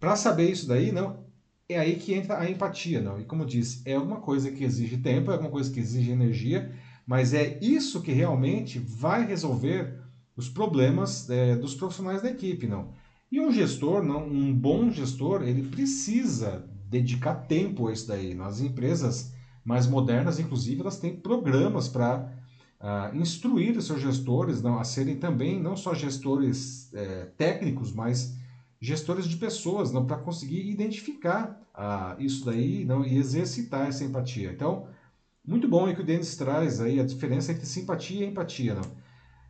Para saber isso daí, não, é aí que entra a empatia, não. E como eu disse, é alguma coisa que exige tempo, é alguma coisa que exige energia, mas é isso que realmente vai resolver os problemas é, dos profissionais da equipe, não. E um gestor, não, um bom gestor, ele precisa dedicar tempo a isso daí. Nas empresas mais modernas, inclusive, elas têm programas para uh, ah, instruir os seus gestores não, a serem também não só gestores é, técnicos, mas gestores de pessoas, não para conseguir identificar uh, isso daí não, e exercitar essa empatia. Então, muito bom aí que o Denis traz aí a diferença entre simpatia e empatia. Não?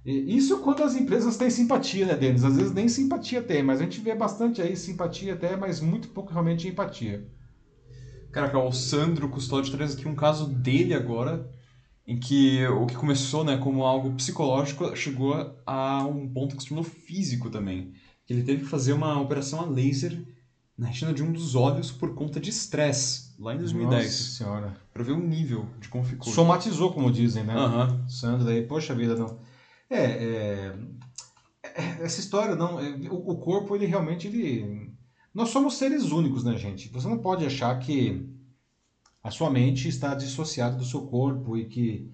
Isso quando as empresas têm simpatia, né, Denis? Às vezes nem simpatia tem, mas a gente vê bastante aí simpatia até, mas muito pouco realmente empatia. Caraca, o Sandro Custódio traz aqui um caso dele agora, em que o que começou né, como algo psicológico chegou a um ponto que se tornou físico também. Ele teve que fazer uma operação a laser na retina de um dos olhos por conta de estresse, lá em 2010. Nossa senhora. Pra ver o nível de como ficou. Somatizou, como dizem, né? Uhum. Sandro aí, poxa vida, não. É, é, é essa história, não, é, o, o corpo, ele realmente, ele nós somos seres únicos, né, gente? Você não pode achar que a sua mente está dissociada do seu corpo e que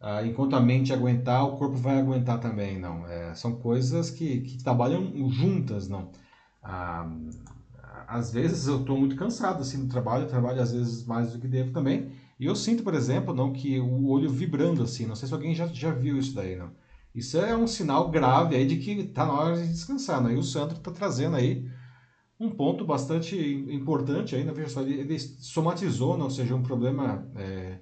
ah, enquanto a mente aguentar, o corpo vai aguentar também, não. É, são coisas que, que trabalham juntas, não. Ah, às vezes eu estou muito cansado assim no trabalho, eu trabalho às vezes mais do que devo também, e eu sinto, por exemplo, não que o olho vibrando assim, não sei se alguém já, já viu isso daí, não. Isso é um sinal grave aí de que está na hora de descansar, não. E o Sandro está trazendo aí um ponto bastante importante aí, na verdade, ele somatizou, não, ou seja, um problema é,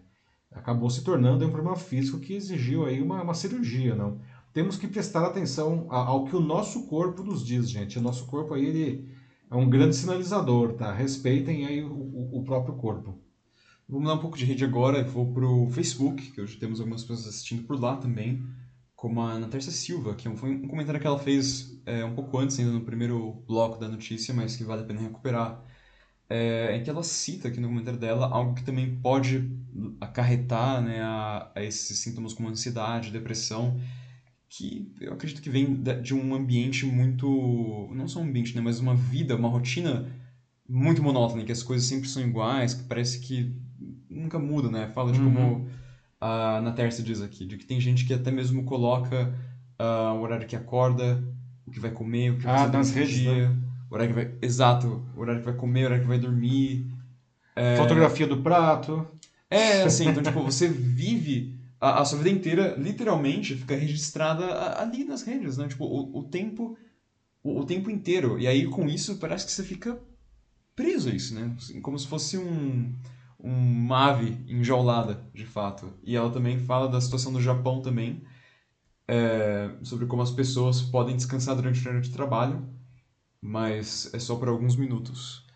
acabou se tornando um problema físico que exigiu aí uma, uma cirurgia, não. Temos que prestar atenção ao que o nosso corpo nos diz, gente. O nosso corpo aí ele é um grande sinalizador, tá? Respeitem aí o, o, o próprio corpo. Vamos dar um pouco de rede agora, vou pro Facebook, que hoje temos algumas pessoas assistindo por lá também como a Ana Terça Silva, que foi um comentário que ela fez é, um pouco antes, ainda no primeiro bloco da notícia, mas que vale a pena recuperar, é, em que ela cita aqui no comentário dela algo que também pode acarretar né, a, a esses sintomas como ansiedade, depressão, que eu acredito que vem de um ambiente muito. não só um ambiente, né, mas uma vida, uma rotina muito monótona, em que as coisas sempre são iguais, que parece que nunca muda, né? Fala de uhum. como uh, na Terça diz aqui, de que tem gente que até mesmo coloca uh, o horário que acorda, o que vai comer, o que vai ah, fazer dia, né? o horário que vai, exato, o horário que vai comer, o horário que vai dormir. É... Fotografia do prato. É, assim, então tipo, você vive a, a, sua vida inteira, literalmente, fica registrada ali nas redes, né? Tipo, o, o tempo o, o, tempo inteiro. E aí, com isso, parece que você fica preso a isso, né? Como se fosse um uma ave enjaulada, de fato. E ela também fala da situação do Japão também, é, sobre como as pessoas podem descansar durante o horário de trabalho, mas é só por alguns minutos.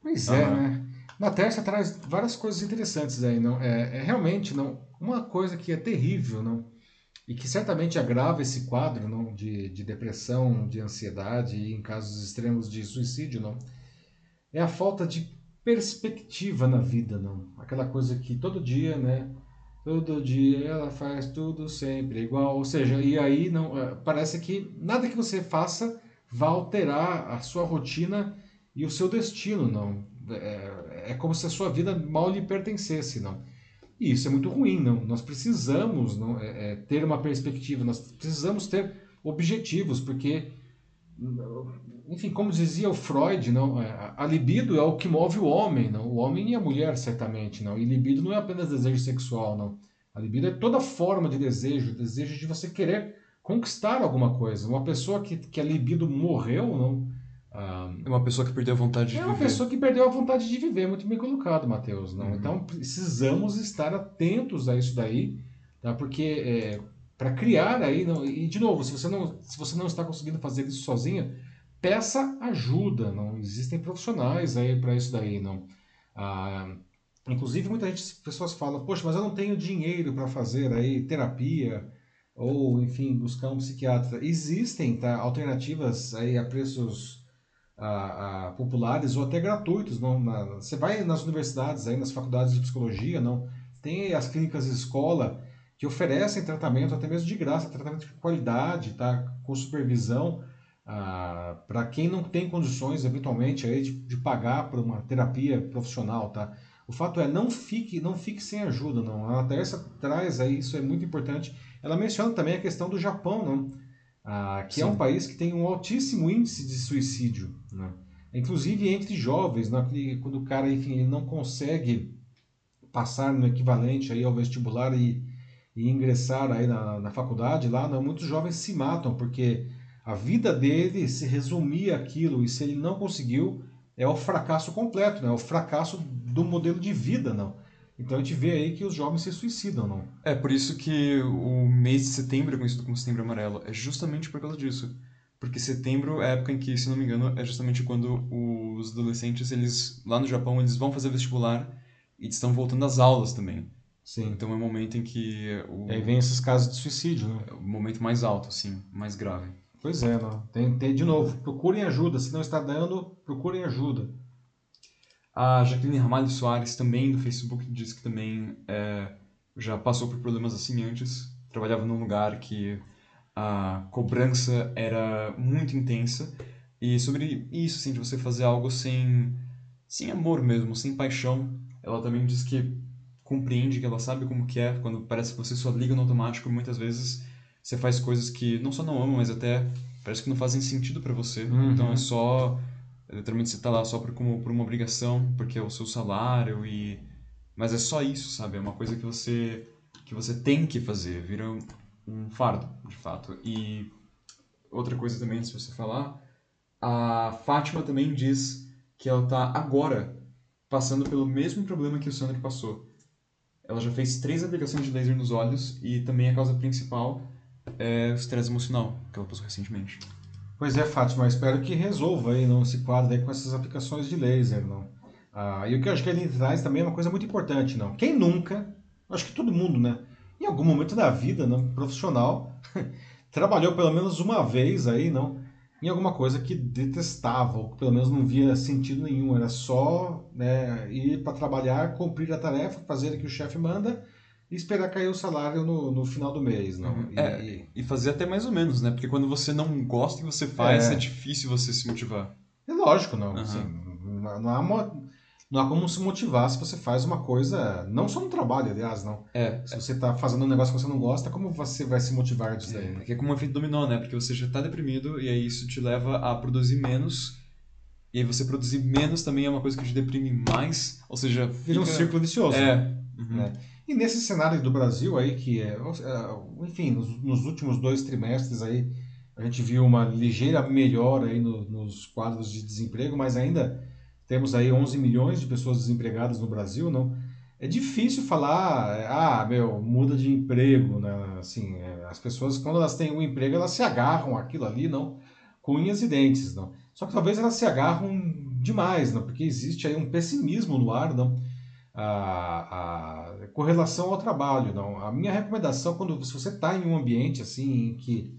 Pois é, né? Na Terça traz várias coisas interessantes aí, não? É, é, realmente não uma coisa que é terrível, não? E que certamente agrava esse quadro, não, de, de depressão, de ansiedade e em casos extremos de suicídio, não? É a falta de perspectiva na vida, não. Aquela coisa que todo dia, né? Todo dia ela faz tudo sempre igual. Ou seja, e aí não é, parece que nada que você faça vai alterar a sua rotina e o seu destino, não. É, é como se a sua vida mal lhe pertencesse, não. E isso é muito ruim, não. Nós precisamos não, é, é, ter uma perspectiva, nós precisamos ter objetivos, porque enfim, como dizia o Freud, não, é, a libido é o que move o homem, não, o homem e a mulher certamente, não. E libido não é apenas desejo sexual, não. A libido é toda forma de desejo, desejo de você querer conquistar alguma coisa. Uma pessoa que, que a libido morreu, não. Ah, é uma pessoa que perdeu a vontade de é viver. uma pessoa que perdeu a vontade de viver, muito bem colocado, Matheus. Não? Uhum. Então precisamos estar atentos a isso daí, tá? porque é, para criar aí, não, e de novo, se você, não, se você não está conseguindo fazer isso sozinho, peça ajuda. Não existem profissionais aí para isso daí, não. Ah, inclusive muita gente, pessoas falam, poxa, mas eu não tenho dinheiro para fazer aí terapia ou enfim buscar um psiquiatra. Existem tá, alternativas aí a preços a, a, populares ou até gratuitos. Não, na, você vai nas universidades, aí, nas faculdades de psicologia, não tem as clínicas de escola que oferecem tratamento até mesmo de graça, tratamento de qualidade, tá, com supervisão, ah, para quem não tem condições, eventualmente, aí, de, de pagar por uma terapia profissional. Tá? O fato é, não fique, não fique sem ajuda. Não. A Terça traz aí, isso é muito importante. Ela menciona também a questão do Japão, não? Ah, que Sim. é um país que tem um altíssimo índice de suicídio, né? inclusive entre jovens, né? quando o cara enfim, ele não consegue passar no equivalente aí ao vestibular e, e ingressar aí na, na faculdade, lá não, muitos jovens se matam, porque a vida dele se resumia aquilo, e se ele não conseguiu, é o fracasso completo, né? É o fracasso do modelo de vida, não. Então a gente vê aí que os jovens se suicidam, não? É, por isso que o mês de setembro é conhecido como Setembro Amarelo. É justamente por causa disso. Porque setembro é a época em que, se não me engano, é justamente quando os adolescentes, eles lá no Japão, eles vão fazer vestibular e estão voltando às aulas também. Sim. Então é o um momento em que... O... E aí vem esses casos de suicídio, né? É o momento mais alto, assim, mais grave. Pois é, não. Tem, tem, de novo, procurem ajuda. Se não está dando, procurem ajuda. A Jacqueline Ramalho Soares, também do Facebook, disse que também é, já passou por problemas assim antes. Trabalhava num lugar que a cobrança era muito intensa. E sobre isso, assim, de você fazer algo sem, sem amor mesmo, sem paixão. Ela também diz que compreende, que ela sabe como que é, quando parece que você só liga no automático, muitas vezes você faz coisas que não só não ama, mas até parece que não fazem sentido para você. Uhum. Então é só literalmente você tá lá só por, como, por uma obrigação, porque é o seu salário e... Mas é só isso, sabe? É uma coisa que você, que você tem que fazer, vira um fardo, de fato. E outra coisa também, se você falar, a Fátima também diz que ela tá agora passando pelo mesmo problema que o Sandro passou. Ela já fez três aplicações de laser nos olhos e também a causa principal é estresse emocional, que ela passou recentemente. Pois é, Fátima, espero que resolva aí, não se quadre com essas aplicações de laser, não. Ah, e o que eu acho que ele traz também é uma coisa muito importante, não. Quem nunca, acho que todo mundo, né, em algum momento da vida, não, profissional, *laughs* trabalhou pelo menos uma vez aí, não, em alguma coisa que detestava, ou que pelo menos não via sentido nenhum, era só né, ir para trabalhar, cumprir a tarefa, fazer o que o chefe manda e esperar cair o salário no, no final do mês, não? Uhum. É, e, e fazer até mais ou menos, né? Porque quando você não gosta do que você faz, é, é difícil você se motivar. É lógico, não. Uhum. Assim, não, há uma, não há como se motivar se você faz uma coisa, não só no trabalho, aliás, não. É. Se você está fazendo um negócio que você não gosta, como você vai se motivar disso daí? É, é como um efeito dominó, né? Porque você já está deprimido e aí isso te leva a produzir menos e aí você produzir menos também é uma coisa que te deprime mais, ou seja... Fica... Vira um círculo vicioso. É. Uhum. é. E nesse cenário do Brasil aí, que é, é, enfim, nos, nos, últimos dois trimestres aí, a gente viu uma ligeira melhora aí no, nos quadros de desemprego, mas ainda temos aí 11 milhões de pessoas desempregadas no Brasil, não? É difícil falar, ah, meu, muda de emprego, né? Assim, é, as pessoas, quando elas têm um emprego, elas se agarram aquilo ali, não? Com unhas e dentes, não? Só que talvez elas se agarram demais, não? Porque existe aí um pessimismo no ar, não? A, a correlação ao trabalho. Não. A minha recomendação, quando se você está em um ambiente assim em que,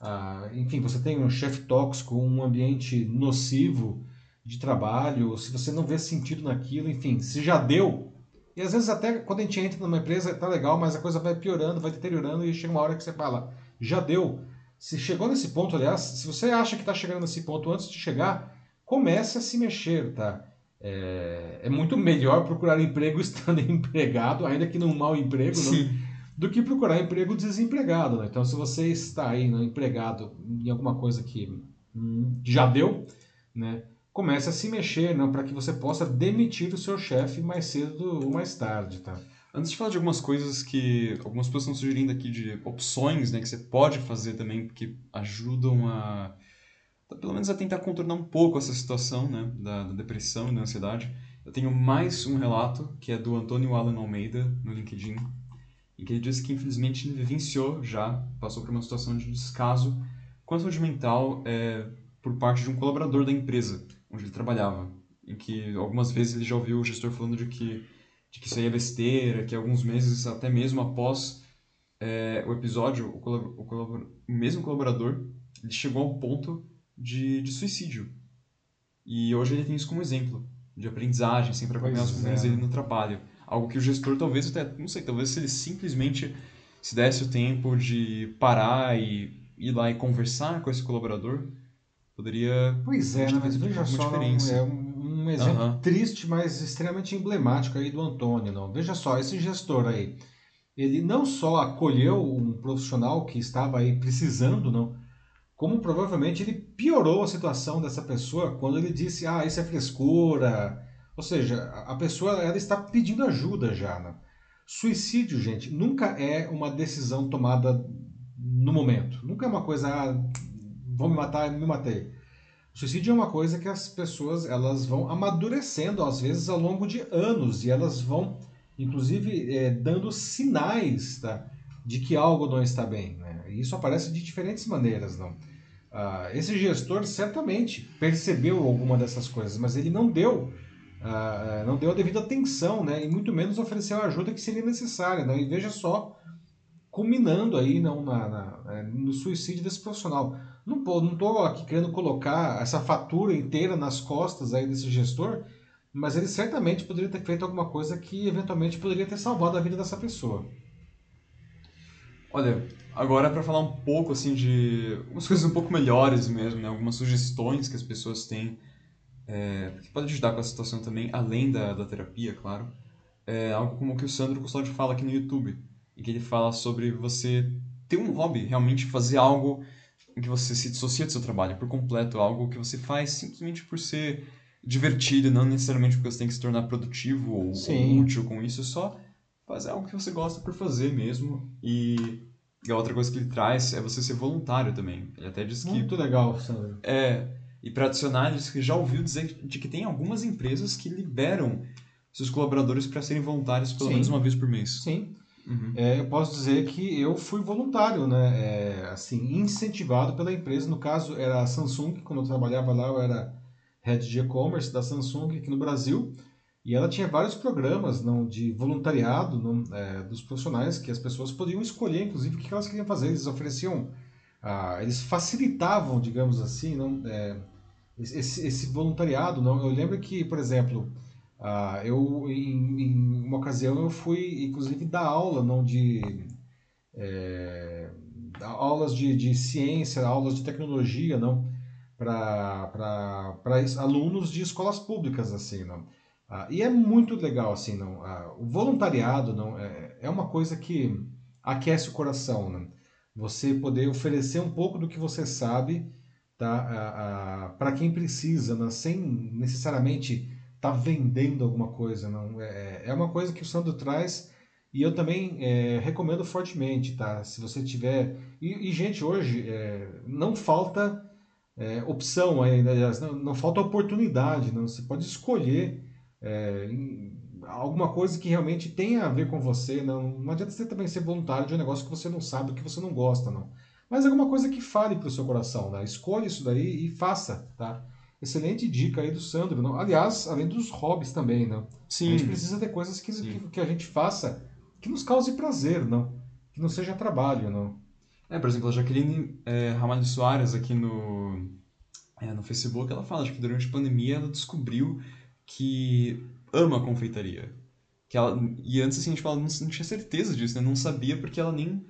a, enfim, você tem um chefe tóxico, um ambiente nocivo de trabalho, se você não vê sentido naquilo, enfim, se já deu. E às vezes até quando a gente entra numa empresa tá legal, mas a coisa vai piorando, vai deteriorando e chega uma hora que você fala, já deu. Se chegou nesse ponto, aliás, se você acha que está chegando nesse ponto antes de chegar, comece a se mexer, tá? É, é, muito melhor procurar emprego *laughs* estando empregado, ainda que num mau emprego, não, do que procurar emprego desempregado. Né? Então, se você está aí no empregado em alguma coisa que hum, já deu, né, comece a se mexer para que você possa demitir o seu chefe mais cedo ou mais tarde. Tá? Antes de falar de algumas coisas que algumas pessoas estão sugerindo aqui de opções, né, que você pode fazer também que ajudam a pelo menos a tentar contornar um pouco essa situação, né, da, da depressão e da ansiedade. Eu tenho mais um relato que é do Antônio Alan Almeida no LinkedIn, em que ele diz que infelizmente vivenciou já, passou por uma situação de descaso com a saúde mental é, por parte de um colaborador da empresa onde ele trabalhava, em que algumas vezes ele já ouviu o gestor falando de que de que isso aí é besteira, que alguns meses, até mesmo após é, o episódio, o, o, o, mesmo colaborador ele chegou ao ponto de, de suicídio. E hoje ele tem isso como exemplo de aprendizagem, sempre acompanhar os problemas é. dele no trabalho. Algo que o gestor talvez até, não sei, talvez se ele simplesmente se desse o tempo de parar e ir lá e conversar com esse colaborador, poderia... Pois é, né, mas veja só, é um um exemplo uhum. triste, mas extremamente emblemático aí do Antônio. Não? Veja só, esse gestor aí, ele não só acolheu um profissional que estava aí precisando, não, como provavelmente ele piorou a situação dessa pessoa quando ele disse, ah, isso é frescura. Ou seja, a pessoa ela está pedindo ajuda já. Não? Suicídio, gente, nunca é uma decisão tomada no momento. Nunca é uma coisa, ah, vou me matar, me matei. Suicídio é uma coisa que as pessoas elas vão amadurecendo, às vezes, ao longo de anos, e elas vão, inclusive, é, dando sinais tá, de que algo não está bem. Né? E isso aparece de diferentes maneiras. Não? Ah, esse gestor certamente percebeu alguma dessas coisas, mas ele não deu ah, não deu a devida atenção, né? e muito menos ofereceu a ajuda que seria necessária. Não? E veja só, culminando aí não, na, na, é, no suicídio desse profissional. Não estou aqui querendo colocar essa fatura inteira nas costas aí desse gestor, mas ele certamente poderia ter feito alguma coisa que eventualmente poderia ter salvado a vida dessa pessoa. Olha, agora para falar um pouco assim de umas coisas um pouco melhores mesmo, né? Algumas sugestões que as pessoas têm é, que podem ajudar com a situação também, além da, da terapia, claro. É algo como o que o Sandro Custódio fala aqui no YouTube, em que ele fala sobre você ter um hobby, realmente fazer algo em que você se dissocia do seu trabalho por completo, algo que você faz simplesmente por ser divertido, não necessariamente porque você tem que se tornar produtivo ou, ou útil com isso, só fazer algo que você gosta por fazer mesmo. E, e a outra coisa que ele traz é você ser voluntário também. Ele até diz que... Muito legal, Sandro. É, e para adicionar, ele diz que já ouviu dizer de que tem algumas empresas que liberam seus colaboradores para serem voluntários pelo Sim. menos uma vez por mês. Sim. Uhum. É, eu posso dizer que eu fui voluntário, né? É, assim, incentivado pela empresa. No caso, era a Samsung. Quando eu trabalhava lá, eu era head de e-commerce da Samsung aqui no Brasil. E ela tinha vários programas não, de voluntariado não, é, dos profissionais que as pessoas podiam escolher, inclusive, o que elas queriam fazer. Eles ofereciam, ah, eles facilitavam, digamos assim, não, é, esse, esse voluntariado. Não. Eu lembro que, por exemplo, ah, eu, em, em, uma ocasião, eu fui, inclusive, dar aula, não de... É, aulas de, de ciência, aulas de tecnologia, não, para alunos de escolas públicas, assim, não. Ah, e é muito legal, assim, não. Ah, o voluntariado, não, é, é uma coisa que aquece o coração, não. Você poder oferecer um pouco do que você sabe, tá, para quem precisa, não, sem necessariamente tá vendendo alguma coisa, não é, é uma coisa que o Sandro traz e eu também é, recomendo fortemente, tá? Se você tiver e, e gente hoje é, não falta é, opção né? não, não, falta oportunidade, não. Você pode escolher é, alguma coisa que realmente tenha a ver com você, não. Não adianta você também ser voluntário de um negócio que você não sabe, que você não gosta, não. Mas alguma coisa que fale para o seu coração, né? Escolha isso daí e faça, tá? Excelente dica aí do Sandro. Não? Aliás, além dos hobbies também, não? Sim. A gente precisa ter coisas que, que, que, a gente faça que nos cause prazer, não? Que não seja trabalho, não? É, por exemplo, a Jaqueline é, Ramalho Soares aqui no, é, no Facebook, ela fala que durante a pandemia ela descobriu que ama a confeitaria. Que ela, e antes, assim, a gente fala, não, não tinha certeza disso, né? Não sabia porque ela nem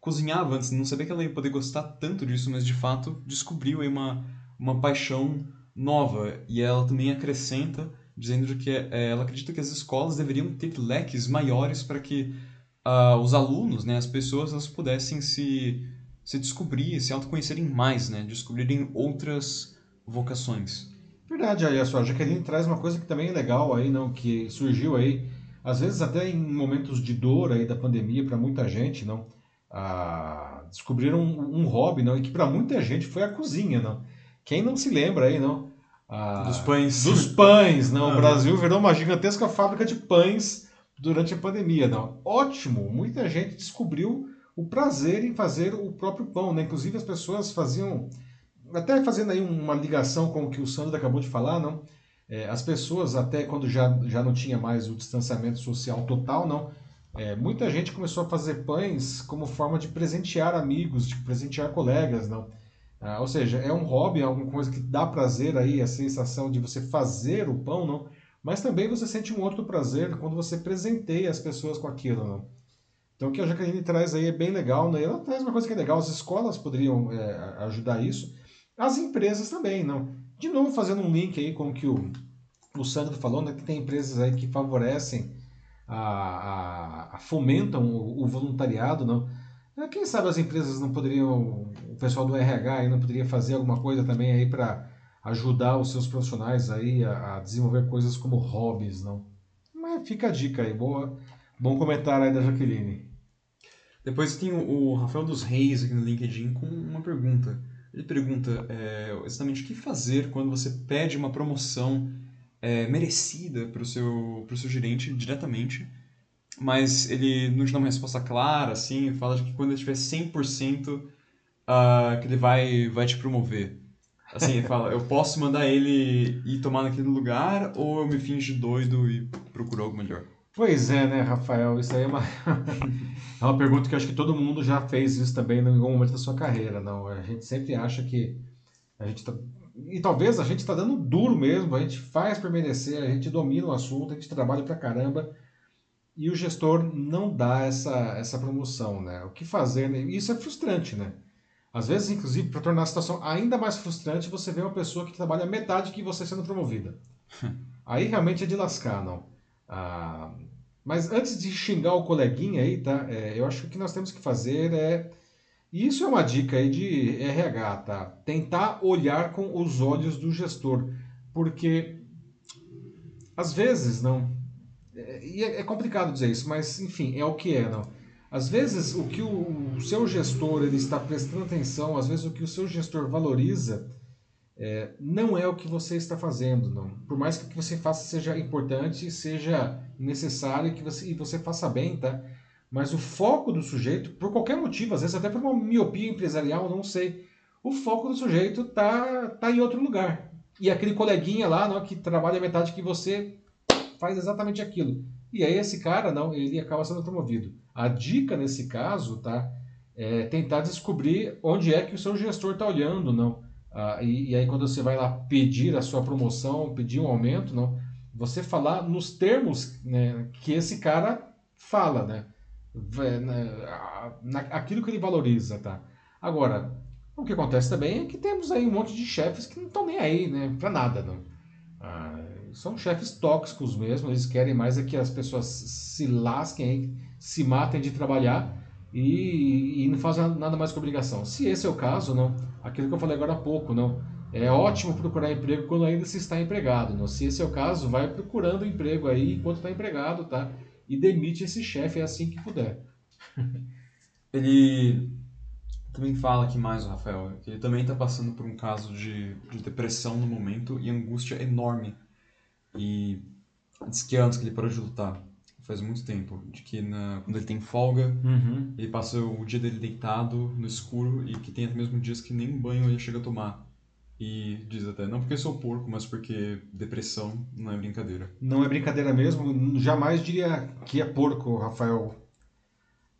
cozinhava antes, não sabia que ela ia poder gostar tanto disso, mas de fato descobriu aí uma, uma paixão nova e ela também acrescenta dizendo que é, ela acredita que as escolas deveriam ter leques maiores para que uh, os alunos, né, as pessoas, elas pudessem se, se descobrir, se autoconhecerem mais, né, descobrirem outras vocações. Verdade, aí a sua Jaqueline traz uma coisa que também é legal aí, não, que surgiu aí Às vezes até em momentos de dor aí da pandemia para muita gente, não, ah, descobriram um, um, hobby, não, e que para muita gente foi a cozinha, não. Quem não se lembra aí, não? Ah, dos pães. Dos pães, não. Ah, o Brasil virou uma gigantesca fábrica de pães durante a pandemia, não. Ótimo, muita gente descobriu o prazer em fazer o próprio pão, né? Inclusive as pessoas faziam, até fazendo aí uma ligação com o que o Sandro acabou de falar, não? É, as pessoas, até quando já, já não tinha mais o distanciamento social total, não, é, muita gente começou a fazer pães como forma de presentear amigos, de presentear colegas, não. Ah, ou seja, é um hobby, é alguma coisa que dá prazer aí, a sensação de você fazer o pão, não. Mas também você sente um outro prazer quando você presenteia as pessoas com aquilo, não. Então o que a Jaqueline traz aí é bem legal, né? Ela traz uma coisa que é legal, as escolas poderiam é, ajudar isso, as empresas também, não. De novo, fazendo um link aí com o que o, o Sandro falou, né? Que tem empresas aí que favorecem, a, a, a fomentam o, o, voluntariado, não. É, quem sabe as empresas não poderiam, o pessoal do RH aí não poderia fazer alguma coisa também aí para ajudar os seus profissionais aí a, a, desenvolver coisas como hobbies, não. Mas fica a dica aí, boa, bom comentário aí da Jaqueline. Depois tem o Rafael dos Reis aqui no LinkedIn com uma pergunta. Ele pergunta é, exatamente o que fazer quando você pede uma promoção é, merecida para o seu, seu gerente diretamente, mas ele não te dá uma resposta clara, assim, fala que quando ele tiver 100% uh, que ele vai, vai te promover. Assim, ele fala, eu posso mandar ele ir tomar naquele lugar ou eu me finge doido e procuro algo melhor? Pois é, né, Rafael? Isso aí é uma, *laughs* é uma pergunta que acho que todo mundo já fez isso também em algum momento da sua carreira. Não, a gente sempre acha que a gente tá, e talvez a gente está dando duro mesmo, a gente faz por merecer, a gente domina o assunto, a gente trabalha pra caramba e o gestor não dá essa, essa promoção, né? O que fazer? Né? Isso é frustrante, né? Às vezes, inclusive, para tornar a situação ainda mais frustrante, você vê uma pessoa que trabalha metade que você sendo promovida. *laughs* Aí realmente é de lascar, não. Ah, mas antes de xingar o coleguinha aí, tá? É, eu acho que o que nós temos que fazer é. E isso é uma dica aí de RH, tá? Tentar olhar com os olhos do gestor. Porque às vezes, não. É, e é, é complicado dizer isso, mas enfim, é o que é, não. Às vezes o que o, o seu gestor ele está prestando atenção, às vezes o que o seu gestor valoriza é, não é o que você está fazendo, não. Por mais que o que você faça seja importante, seja necessário que você, e você faça bem, tá? Mas o foco do sujeito, por qualquer motivo, às vezes até por uma miopia empresarial, não sei, o foco do sujeito tá, tá em outro lugar. E aquele coleguinha lá, não, que trabalha metade que você faz exatamente aquilo. E aí esse cara, não, ele acaba sendo promovido. A dica nesse caso, tá? É tentar descobrir onde é que o seu gestor está olhando, não ah, e, e, aí quando você vai lá pedir a sua promoção, pedir um aumento, não, você falar nos termos né, que esse cara fala, né? né aquilo que ele valoriza, tá? Agora, o que acontece também é que temos aí um monte de chefes que não estão nem aí, né? Pra nada, não. Ah, são chefes tóxicos mesmo, eles querem mais é que as pessoas se lasquem, se matem de trabalhar e, e não fazem nada mais com obrigação. Se esse é o caso, não aquilo que eu falei agora há pouco, não. É ótimo procurar emprego quando ainda se está empregado. Não? Se esse é o caso, vai procurando emprego aí enquanto está empregado, tá? E demite esse chefe é assim que puder. *laughs* ele também fala aqui mais, o Rafael, que ele também está passando por um caso de, de depressão no momento e angústia enorme. E diz que antes que ele parou de lutar faz muito tempo, de que na, quando ele tem folga, uhum. ele passa o dia dele deitado no escuro e que tem até mesmo dias que nem banho ele chega a tomar. E diz até, não porque sou porco, mas porque depressão não é brincadeira. Não é brincadeira mesmo, jamais diria que é porco, Rafael.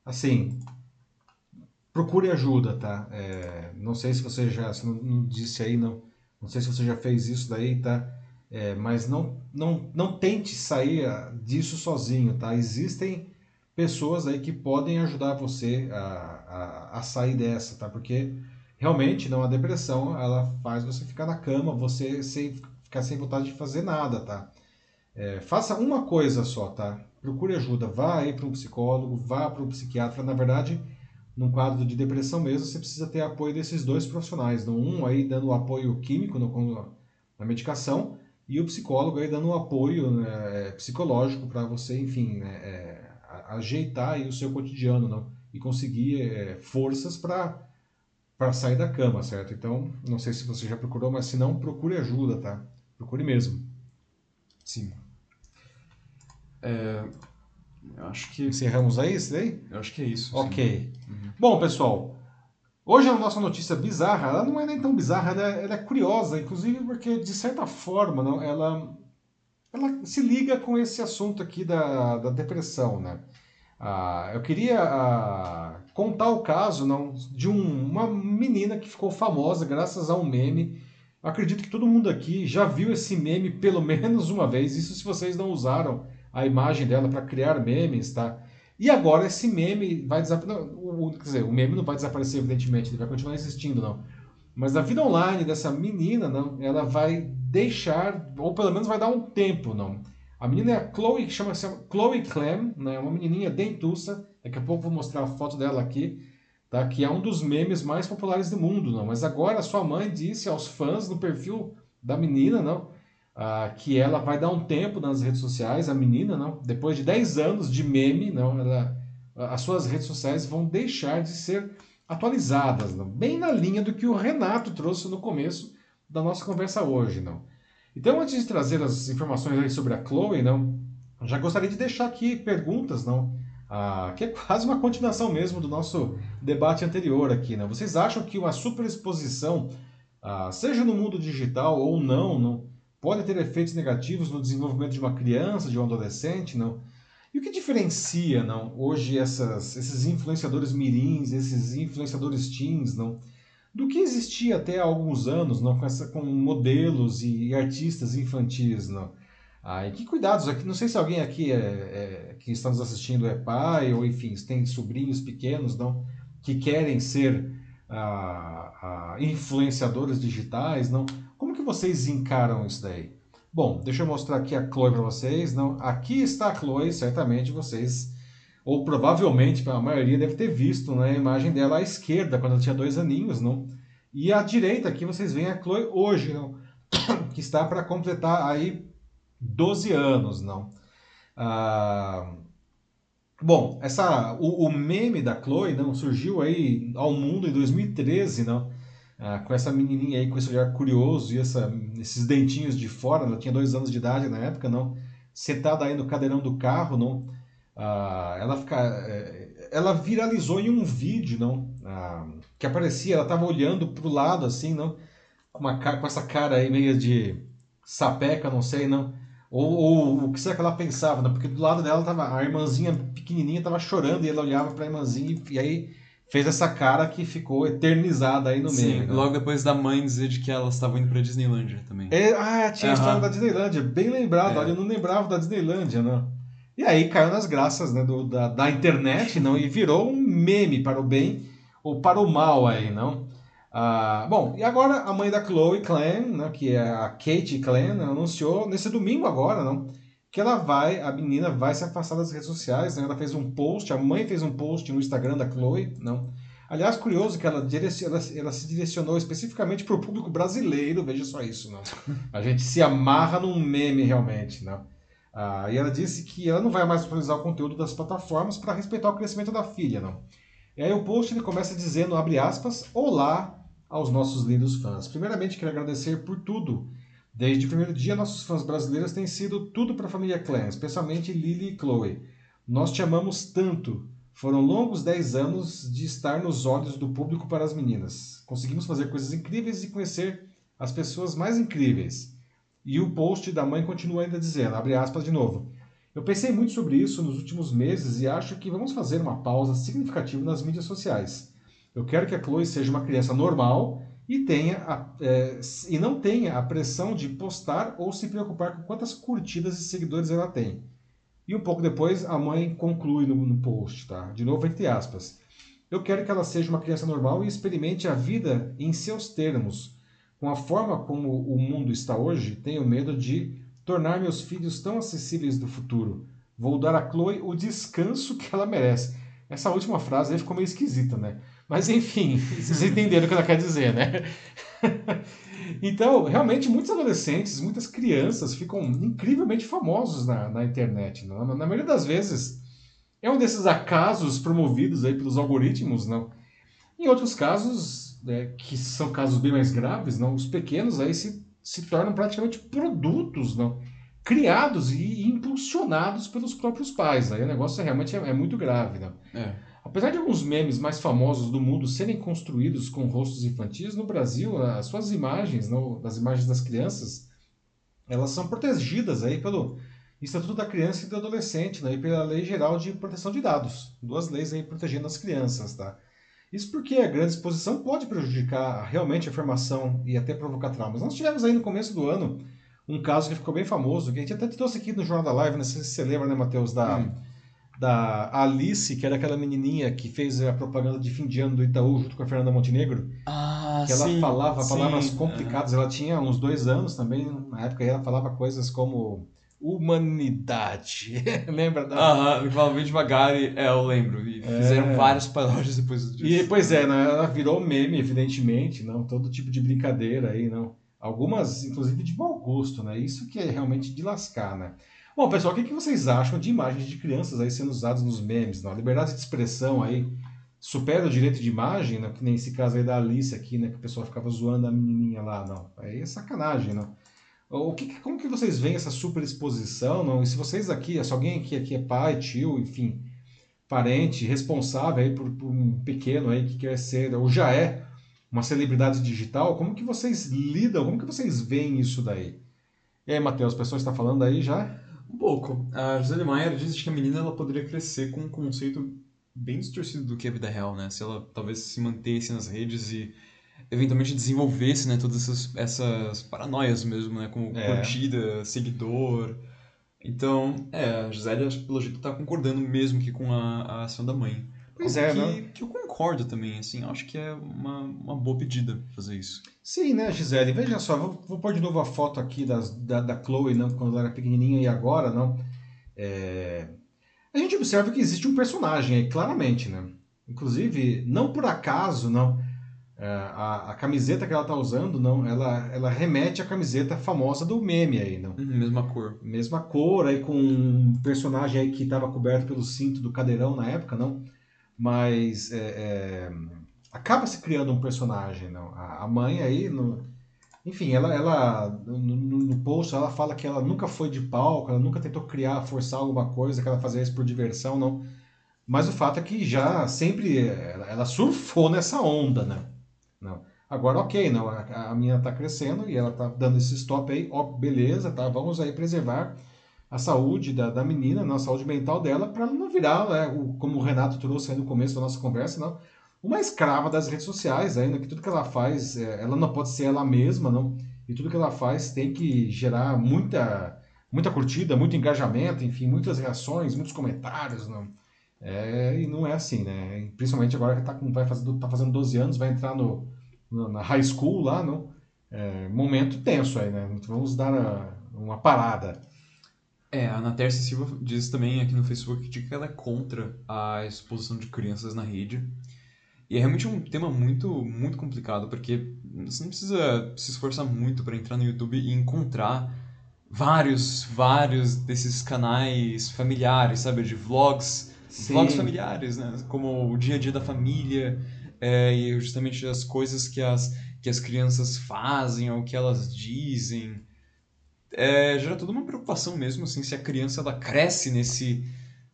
Assim, procure ajuda, tá? É, não sei se você já, se não, não disse aí, não, não sei se você já fez isso daí, tá? É, mas não, não, não tente sair ah, disso sozinho, tá? Existem pessoas aí que podem ajudar você a, a, a sair dessa, tá? Porque realmente não a depressão ela faz você ficar na cama, você sem, ficar sem vontade de fazer nada, tá? É, faça uma coisa só, tá? Procure ajuda, vá aí para um psicólogo, vá para um psiquiatra. Na verdade, num quadro de depressão mesmo, você precisa ter apoio desses dois profissionais. Um aí dando apoio químico no, na medicação e o psicólogo aí dando um apoio né, psicológico para você, enfim, né, é, ajeitar aí o seu cotidiano não? e conseguir é, forças para para sair da cama, certo? Então, não sei se você já procurou, mas se não, procure ajuda, tá? Procure mesmo. Sim. É, eu acho que. Encerramos aí isso daí? Eu acho que é isso. Ok. Uhum. Bom, pessoal, hoje a nossa notícia bizarra, ela não é nem tão bizarra, ela é, ela é curiosa, inclusive porque, de certa forma, não, ela, ela se liga com esse assunto aqui da, da depressão, né? Ah, eu queria ah, contar o caso não, de um, uma menina que ficou famosa graças a um meme. acredito que todo mundo aqui já viu esse meme pelo *laughs* menos uma vez. Isso se vocês não usaram a imagem dela para criar memes, tá? E agora esse meme vai desaparecer. Quer dizer, o meme não vai desaparecer, evidentemente, ele vai continuar existindo, não. Mas a vida online dessa menina, não, ela vai deixar, ou pelo menos vai dar um tempo, não. A menina é a Chloe, que chama, chama Chloe Clem, né? uma menininha dentuça. Daqui a pouco vou mostrar a foto dela aqui, tá? que é um dos memes mais populares do mundo. Não? Mas agora sua mãe disse aos fãs no perfil da menina não? Ah, que ela vai dar um tempo nas redes sociais, a menina, não? depois de 10 anos de meme, não? Ela, as suas redes sociais vão deixar de ser atualizadas, não? bem na linha do que o Renato trouxe no começo da nossa conversa hoje. não então, antes de trazer as informações sobre a Chloe, não, já gostaria de deixar aqui perguntas, não, ah, que é quase uma continuação mesmo do nosso debate anterior aqui. Não? Vocês acham que uma superexposição, ah, seja no mundo digital ou não, não, pode ter efeitos negativos no desenvolvimento de uma criança, de um adolescente, não? E o que diferencia, não, hoje essas, esses influenciadores mirins, esses influenciadores teens, não, do que existia até há alguns anos, não, com, essa, com modelos e artistas infantis. Não. Ah, e que cuidados aqui, não sei se alguém aqui é, é, que está nos assistindo é pai, ou enfim, tem sobrinhos pequenos não, que querem ser ah, ah, influenciadores digitais, não? Como que vocês encaram isso daí? Bom, deixa eu mostrar aqui a Chloe para vocês. Não, aqui está a Chloe, certamente vocês ou provavelmente a maioria deve ter visto né, a imagem dela à esquerda, quando ela tinha dois aninhos, não? E à direita aqui vocês veem a Chloe hoje, não? *coughs* que está para completar aí 12 anos, não? Ah, bom, essa, o, o, meme da Chloe não surgiu aí ao mundo em 2013, não? Ah, com essa menininha aí com esse olhar curioso e essa, esses dentinhos de fora, ela tinha dois anos de idade na época, não? Sentada aí no cadeirão do carro, não? Ah, ela, fica, é, ela viralizou em um vídeo, não? Ah, que aparecia, ela estava olhando para o lado, assim, não? Com, uma, com essa cara aí meio de sapeca, não sei, não? Ou, ou o que será que ela pensava, não? Porque do lado dela tava a irmãzinha pequenininha estava chorando e ela olhava para a irmãzinha e, e, aí fez essa cara que ficou eternizada aí no Sim, meio. Sim, logo depois da mãe dizer de que elas estavam indo para Disneylândia também. É, ah, tinha a história da Disneylândia, bem lembrado, é. olha, eu não lembrava da Disneylândia, não. E aí caiu nas graças né, do, da, da internet, não? E virou um meme para o bem ou para o mal aí, não? Ah, bom, e agora a mãe da Chloe Clan, né, que é a Kate Clan, anunciou nesse domingo agora, não? Que ela vai, a menina vai se afastar das redes sociais, né? Ela fez um post, a mãe fez um post no Instagram da Chloe, não? Aliás, curioso que ela, ela, ela se direcionou especificamente para o público brasileiro, veja só isso, não? A gente se amarra num meme realmente, não? Ah, e ela disse que ela não vai mais atualizar o conteúdo das plataformas para respeitar o crescimento da filha, não. E aí o post ele começa dizendo, abre aspas, Olá aos nossos lindos fãs. Primeiramente, quero agradecer por tudo. Desde o primeiro dia, nossos fãs brasileiros têm sido tudo para a família Clan, especialmente Lily e Chloe. Nós te amamos tanto. Foram longos 10 anos de estar nos olhos do público para as meninas. Conseguimos fazer coisas incríveis e conhecer as pessoas mais incríveis. E o post da mãe continua ainda dizendo, abre aspas de novo. Eu pensei muito sobre isso nos últimos meses e acho que vamos fazer uma pausa significativa nas mídias sociais. Eu quero que a Chloe seja uma criança normal e, tenha a, é, e não tenha a pressão de postar ou se preocupar com quantas curtidas e seguidores ela tem. E um pouco depois a mãe conclui no, no post, tá? De novo, entre aspas. Eu quero que ela seja uma criança normal e experimente a vida em seus termos, com a forma como o mundo está hoje, tenho medo de tornar meus filhos tão acessíveis do futuro. Vou dar a Chloe o descanso que ela merece. Essa última frase aí ficou meio esquisita, né? Mas enfim, *laughs* vocês entenderam o que ela quer dizer, né? *laughs* Então, realmente, muitos adolescentes, muitas crianças ficam incrivelmente famosos na, na internet. Não? Na, na maioria das vezes, é um desses acasos promovidos aí pelos algoritmos, não? Em outros casos, é, que são casos bem mais graves, não? Os pequenos aí se, se tornam praticamente produtos, não? Criados e impulsionados pelos próprios pais. Aí o negócio realmente é, é muito grave, não? É. Apesar de alguns memes mais famosos do mundo serem construídos com rostos infantis, no Brasil as suas imagens, não, as imagens das crianças, elas são protegidas aí pelo Estatuto da Criança e do Adolescente, né, e pela Lei Geral de Proteção de Dados, duas leis aí protegendo as crianças, tá? Isso porque a grande exposição pode prejudicar realmente a formação e até provocar traumas. Nós tivemos aí no começo do ano um caso que ficou bem famoso, que a gente até trouxe aqui no Jornal da Live, sei se você lembra, né, Matheus, da... Hum da Alice, que era aquela menininha que fez a propaganda de fim de ano do Itaú junto com a Fernanda Montenegro. Ah, que ela sim, falava sim. palavras complicadas. Ela tinha uns dois anos também, na época, e ela falava coisas como humanidade. *laughs* Lembra da. Aham, ele falava bem devagar e é, eu lembro. E fizeram É. várias paródias depois disso. E, pois é, né? ela virou meme, evidentemente, não? Todo tipo de brincadeira aí, não? Algumas, inclusive, de mau gosto, né? Isso que é realmente de lascar, né? Bom, pessoal, o que, que vocês acham de imagens de crianças aí sendo usadas nos memes? Liberdade de expressão aí supera o direito de imagem, né? que nem esse caso aí da Alice aqui, né? Que o pessoal ficava zoando a menininha lá, não. Aí é sacanagem, não. O que, como que vocês veem essa superexposição, não? E se vocês aqui, se alguém aqui, aqui é pai, tio, enfim, parente, responsável aí por, por um pequeno aí que quer ser, ou já é, uma celebridade digital, como que vocês lidam, como que vocês veem isso daí? E aí, Matheus, a pessoa está falando aí já? Um pouco. A Gisele Maier diz que a menina ela poderia crescer com um conceito bem distorcido do que é a vida real, né? Se ela talvez se mantesse nas redes e eventualmente desenvolvesse, né, todas essas, essas paranoias mesmo, né, como É. curtida, seguidor. Então, é, a Gisele, pelo jeito tá concordando mesmo que com a, a ação da mãe. Pois Algo é, que, né? que eu concordo também, assim, acho que é uma, uma boa pedida fazer isso. Sim, né, Gisele? Veja só, vou, vou pôr de novo a foto aqui das, da, da Chloe, não, quando ela era pequenininha e agora, não. É, A gente observa que existe um personagem aí, claramente, né? Inclusive, não por acaso, não. é, A, a camiseta que ela tá usando, não, ela, ela remete à camiseta famosa do meme aí, não. Uhum, mesma cor. Mesma cor, aí com um personagem aí que estava coberto pelo cinto do cadeirão na época, não? Mas é, é, acaba se criando um personagem, não? A, a mãe aí, no, enfim, ela, ela no, no, post ela fala que ela nunca foi de palco, ela nunca tentou criar, forçar alguma coisa, que ela fazia isso por diversão, não. Mas o fato é que já sempre ela, ela surfou nessa onda, né? Não. Agora, ok, não, a, a menina tá crescendo e ela tá dando esse stop aí, ó, beleza, tá? Vamos aí preservar a saúde da, da menina, né, a saúde mental dela, para ela não virar, né, o- como o Renato trouxe aí no começo da nossa conversa, não, uma escrava das redes sociais, ainda que tudo que ela faz, é, ela não pode ser ela mesma, não, e tudo que ela faz tem que gerar muita, muita curtida, muito engajamento, enfim, muitas reações, muitos comentários, não. É, e não é assim, né? Principalmente agora que tá, com, vai fazer, tá fazendo 12 anos, vai entrar no, no- na high school lá, não? É, momento tenso aí, né? Vamos dar a- uma parada. É, a Ana Tércia Silva diz também aqui no Facebook que ela é contra a exposição de crianças na rede. E é realmente um tema muito, muito complicado, porque você não precisa se esforçar muito para entrar no YouTube e encontrar vários, vários desses canais familiares, sabe? De vlogs, vlogs familiares, né? Como o dia a dia da família, é, e justamente as coisas que as, que as crianças fazem ou que elas dizem é, gera toda uma preocupação mesmo, assim, se a criança ela cresce nesse,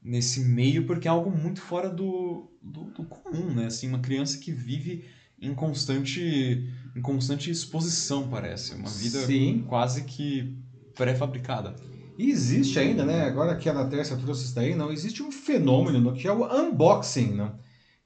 nesse meio, porque é algo muito fora do, do, do comum, né? Assim, uma criança que vive em constante, em constante exposição, parece. Uma vida Sim. quase que pré-fabricada. E existe ainda, né? Agora que a Natércia trouxe isso daí, não existe um fenômeno no que é o unboxing, não?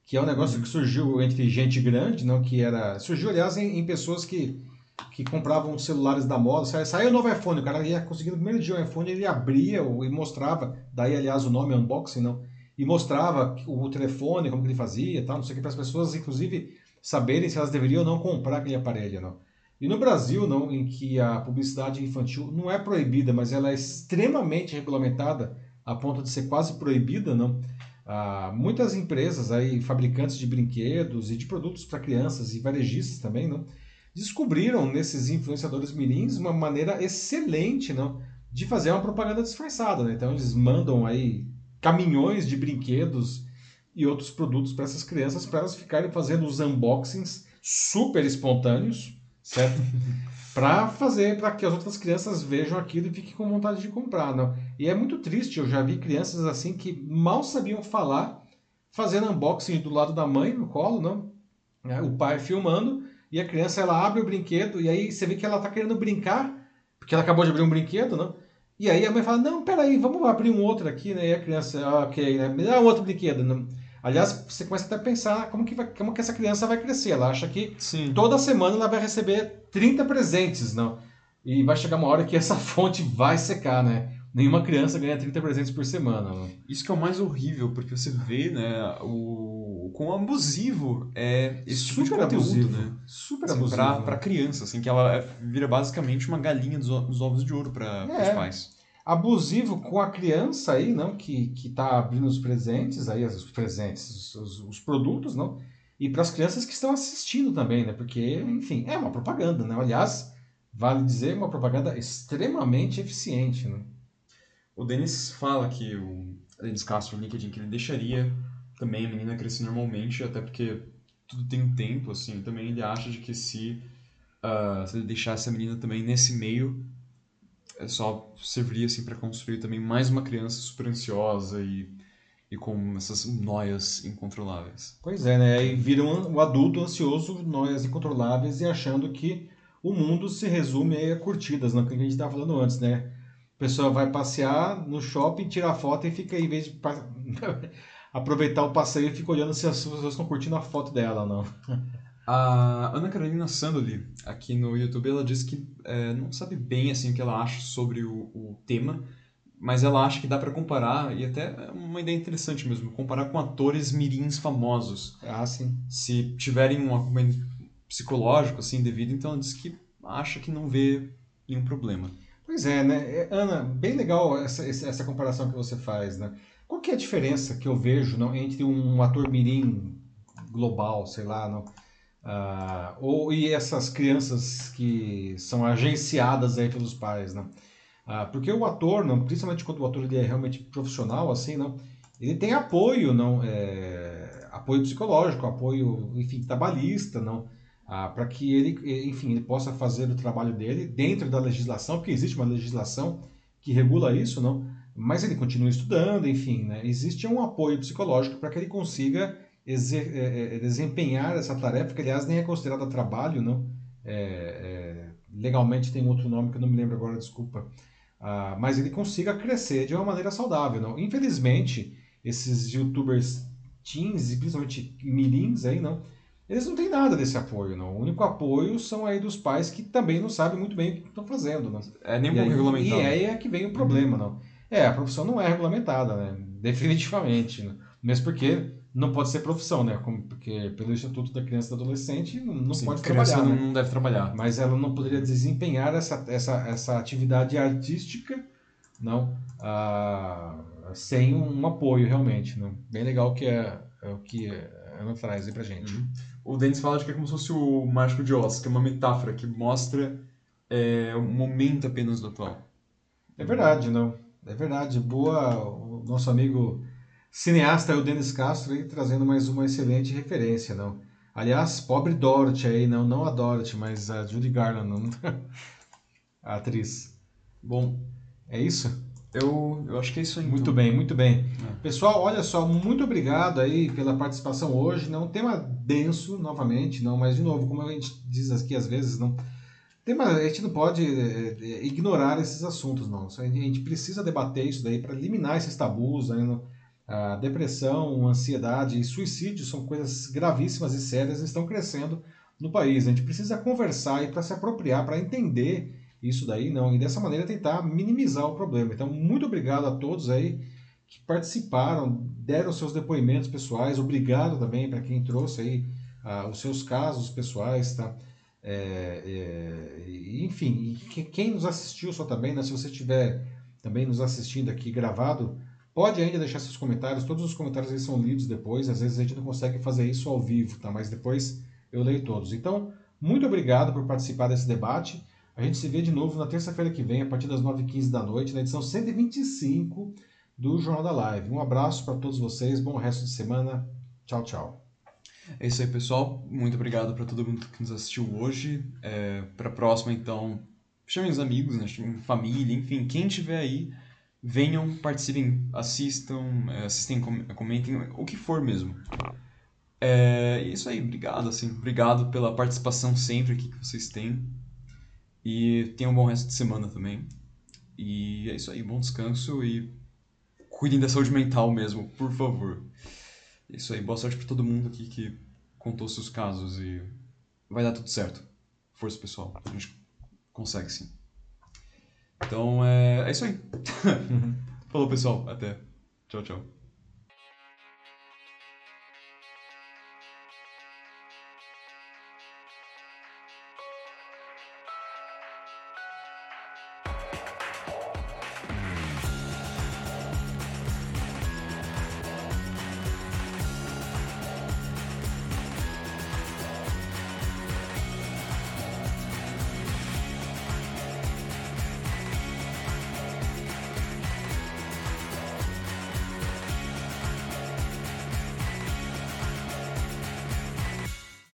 Que é um negócio que surgiu entre gente grande, não? Que era surgiu aliás em, em pessoas que que compravam celulares da moda. Sa- Saiu o novo iPhone, o cara ia conseguir no primeiro dia o iPhone, ele abria e mostrava, daí aliás o nome unboxing, não? E mostrava o telefone, como que ele fazia, tal, não sei o que para as pessoas inclusive saberem se elas deveriam ou não comprar aquele aparelho, não? E no Brasil, não, em que a publicidade infantil não é proibida, mas ela é extremamente regulamentada a ponto de ser quase proibida, não? Ah, muitas empresas aí, fabricantes de brinquedos e de produtos para crianças e varejistas também, não? Descobriram nesses influenciadores mirins uma maneira excelente, não, de fazer uma propaganda disfarçada, né? Então eles mandam aí caminhões de brinquedos e outros produtos para essas crianças para elas ficarem fazendo os unboxings super espontâneos, certo? *laughs* para fazer para que as outras crianças vejam aquilo e fiquem com vontade de comprar, não? E é muito triste, eu já vi crianças assim que mal sabiam falar, fazendo unboxing do lado da mãe no colo, não? É, o pai filmando e a criança ela abre o brinquedo e aí você vê que ela está querendo brincar, porque ela acabou de abrir um brinquedo, não? E aí a mãe fala: "Não, peraí, vamos abrir um outro aqui", né? E a criança, ah, OK, né? Me dá um outro brinquedo, não? Aliás, você começa até a pensar como que, vai, como que essa criança vai crescer. Ela acha que Sim. toda semana ela vai receber 30 presentes, não? E vai chegar uma hora que essa *laughs* fonte vai secar, né? Nenhuma criança ganha 30 presentes por semana. Não? Isso que é o mais horrível, porque você vê, né, o, o quão abusivo é esse Super tipo de conteúdo, abusivo. né? Super assim, abusivo. Pra, pra criança, assim, que ela é, vira basicamente uma galinha dos, dos ovos de ouro para é. os pais abusivo com a criança aí, não, que que está abrindo os presentes aí, os presentes, os, os produtos, não, e para as crianças que estão assistindo também, né? Porque, enfim, é uma propaganda, né? Aliás, vale dizer, uma propaganda extremamente eficiente, né? O Denis fala que o Denis Castro no LinkedIn que ele deixaria também a menina crescer normalmente, até porque tudo tem um tempo, assim. Também ele acha de que se, uh, se ele deixasse a menina também nesse meio, é só serviria assim para construir também mais uma criança super ansiosa e, e com essas noias incontroláveis. Pois é, né? Aí vira um, um adulto ansioso, noias incontroláveis e achando que o mundo se resume a curtidas, não? que a gente estava falando antes, né? A pessoa vai passear no shopping, tira a foto e fica, em vez de *laughs* aproveitar o passeio, fica olhando se as pessoas estão curtindo a foto dela, não. A Ana Carolina Sandoli, aqui no YouTube, ela disse que é, não sabe bem assim o que ela acha sobre o, o tema, mas ela acha que dá para comparar, e até é uma ideia interessante mesmo, comparar com atores mirins famosos. Ah, sim. Se tiverem um acompanhamento psicológico assim devido, então ela diz que acha que não vê nenhum problema. Pois é, né? É, Ana, bem legal essa, essa comparação que você faz, né? Qual que é a diferença que eu vejo não, entre um ator mirim global, sei lá, não, Uh, ou e essas crianças que são agenciadas aí pelos pais, né? Uh, porque o ator, não, principalmente quando o ator ele é realmente profissional, assim, não, ele tem apoio, não, é, apoio psicológico, apoio, enfim, trabalhista, não, uh, para que ele, enfim, ele possa fazer o trabalho dele dentro da legislação, porque existe uma legislação que regula isso, não, mas ele continua estudando, enfim, né? Existe um apoio psicológico para que ele consiga é, é, é, desempenhar essa tarefa, que aliás nem é considerada trabalho, não. É, é, legalmente tem outro nome que eu não me lembro agora, desculpa. Ah, mas ele consiga crescer de uma maneira saudável, não. Infelizmente, esses youtubers teens principalmente mirins aí, não, eles não têm nada desse apoio, não. O único apoio são aí dos pais que também não sabem muito bem o que estão fazendo, não. É nem um pouco regulamentado. E aí é que vem o problema, não. É, a profissão não é regulamentada, né? *laughs* Definitivamente, né? Mesmo porque não pode ser profissão, né? Como, porque pelo Estatuto da Criança e do Adolescente não Sim, pode trabalhar. Não, né? não deve trabalhar. Mas ela não poderia desempenhar essa, essa, essa atividade artística não ah, sem um, apoio realmente. Não? Bem legal que é, é o que ela traz aí pra gente. Uhum. O Denis fala de que é como se fosse o Mágico de Oz, que é uma metáfora que mostra é, um momento apenas do atual. É verdade, não. É verdade. Boa, o nosso amigo Cineasta é o Denis Castro aí trazendo mais uma excelente referência, não? Aliás, pobre Dorothy aí, não, não a Dorothy, mas a Judy Garland, não? *laughs* a atriz. Bom, é isso? Eu, eu acho que é isso aí. Muito então. bem, muito bem. É. Pessoal, olha só, muito obrigado aí pela participação hoje. Não tema denso, novamente, não, mas de novo, como a gente diz aqui às vezes, não tema, a gente não pode é, é, ignorar esses assuntos, não. A gente precisa debater isso daí para eliminar esses tabus, né, a depressão, ansiedade e suicídio são coisas gravíssimas e sérias e estão crescendo no país. A gente precisa conversar e para se apropriar, para entender isso daí, não, e dessa maneira tentar minimizar o problema. Então, muito obrigado a todos aí que participaram, deram seus depoimentos pessoais, obrigado também para quem trouxe aí uh, os seus casos pessoais, tá? É, é, enfim, e quem nos assistiu só também, né? Se você estiver também nos assistindo aqui gravado, Pode ainda deixar seus comentários, todos os comentários eles são lidos depois, às vezes a gente não consegue fazer isso ao vivo, tá? Mas depois eu leio todos. Então, Muito obrigado por participar desse debate. A gente se vê de novo na terça-feira que vem, a partir das 9h15 da noite, na edição 125 do Jornal da Live. Um abraço para todos vocês, bom resto de semana. Tchau, tchau. É isso aí, pessoal. Muito obrigado para todo mundo que nos assistiu hoje. É, para a próxima, então, chamem os amigos, né? chamem família, enfim, quem tiver aí, venham, participem, assistam, é, assistem, comentem, o que for mesmo. É isso aí, obrigado, assim, obrigado pela participação sempre aqui que vocês têm. E tenham um bom resto de semana também. E é isso aí, bom descanso e cuidem da saúde mental mesmo, por favor. É isso aí, boa sorte para todo mundo aqui que contou seus casos e vai dar tudo certo. Força pessoal, a gente consegue sim. Então é, é isso aí. *laughs* Falou pessoal, até. Tchau, tchau.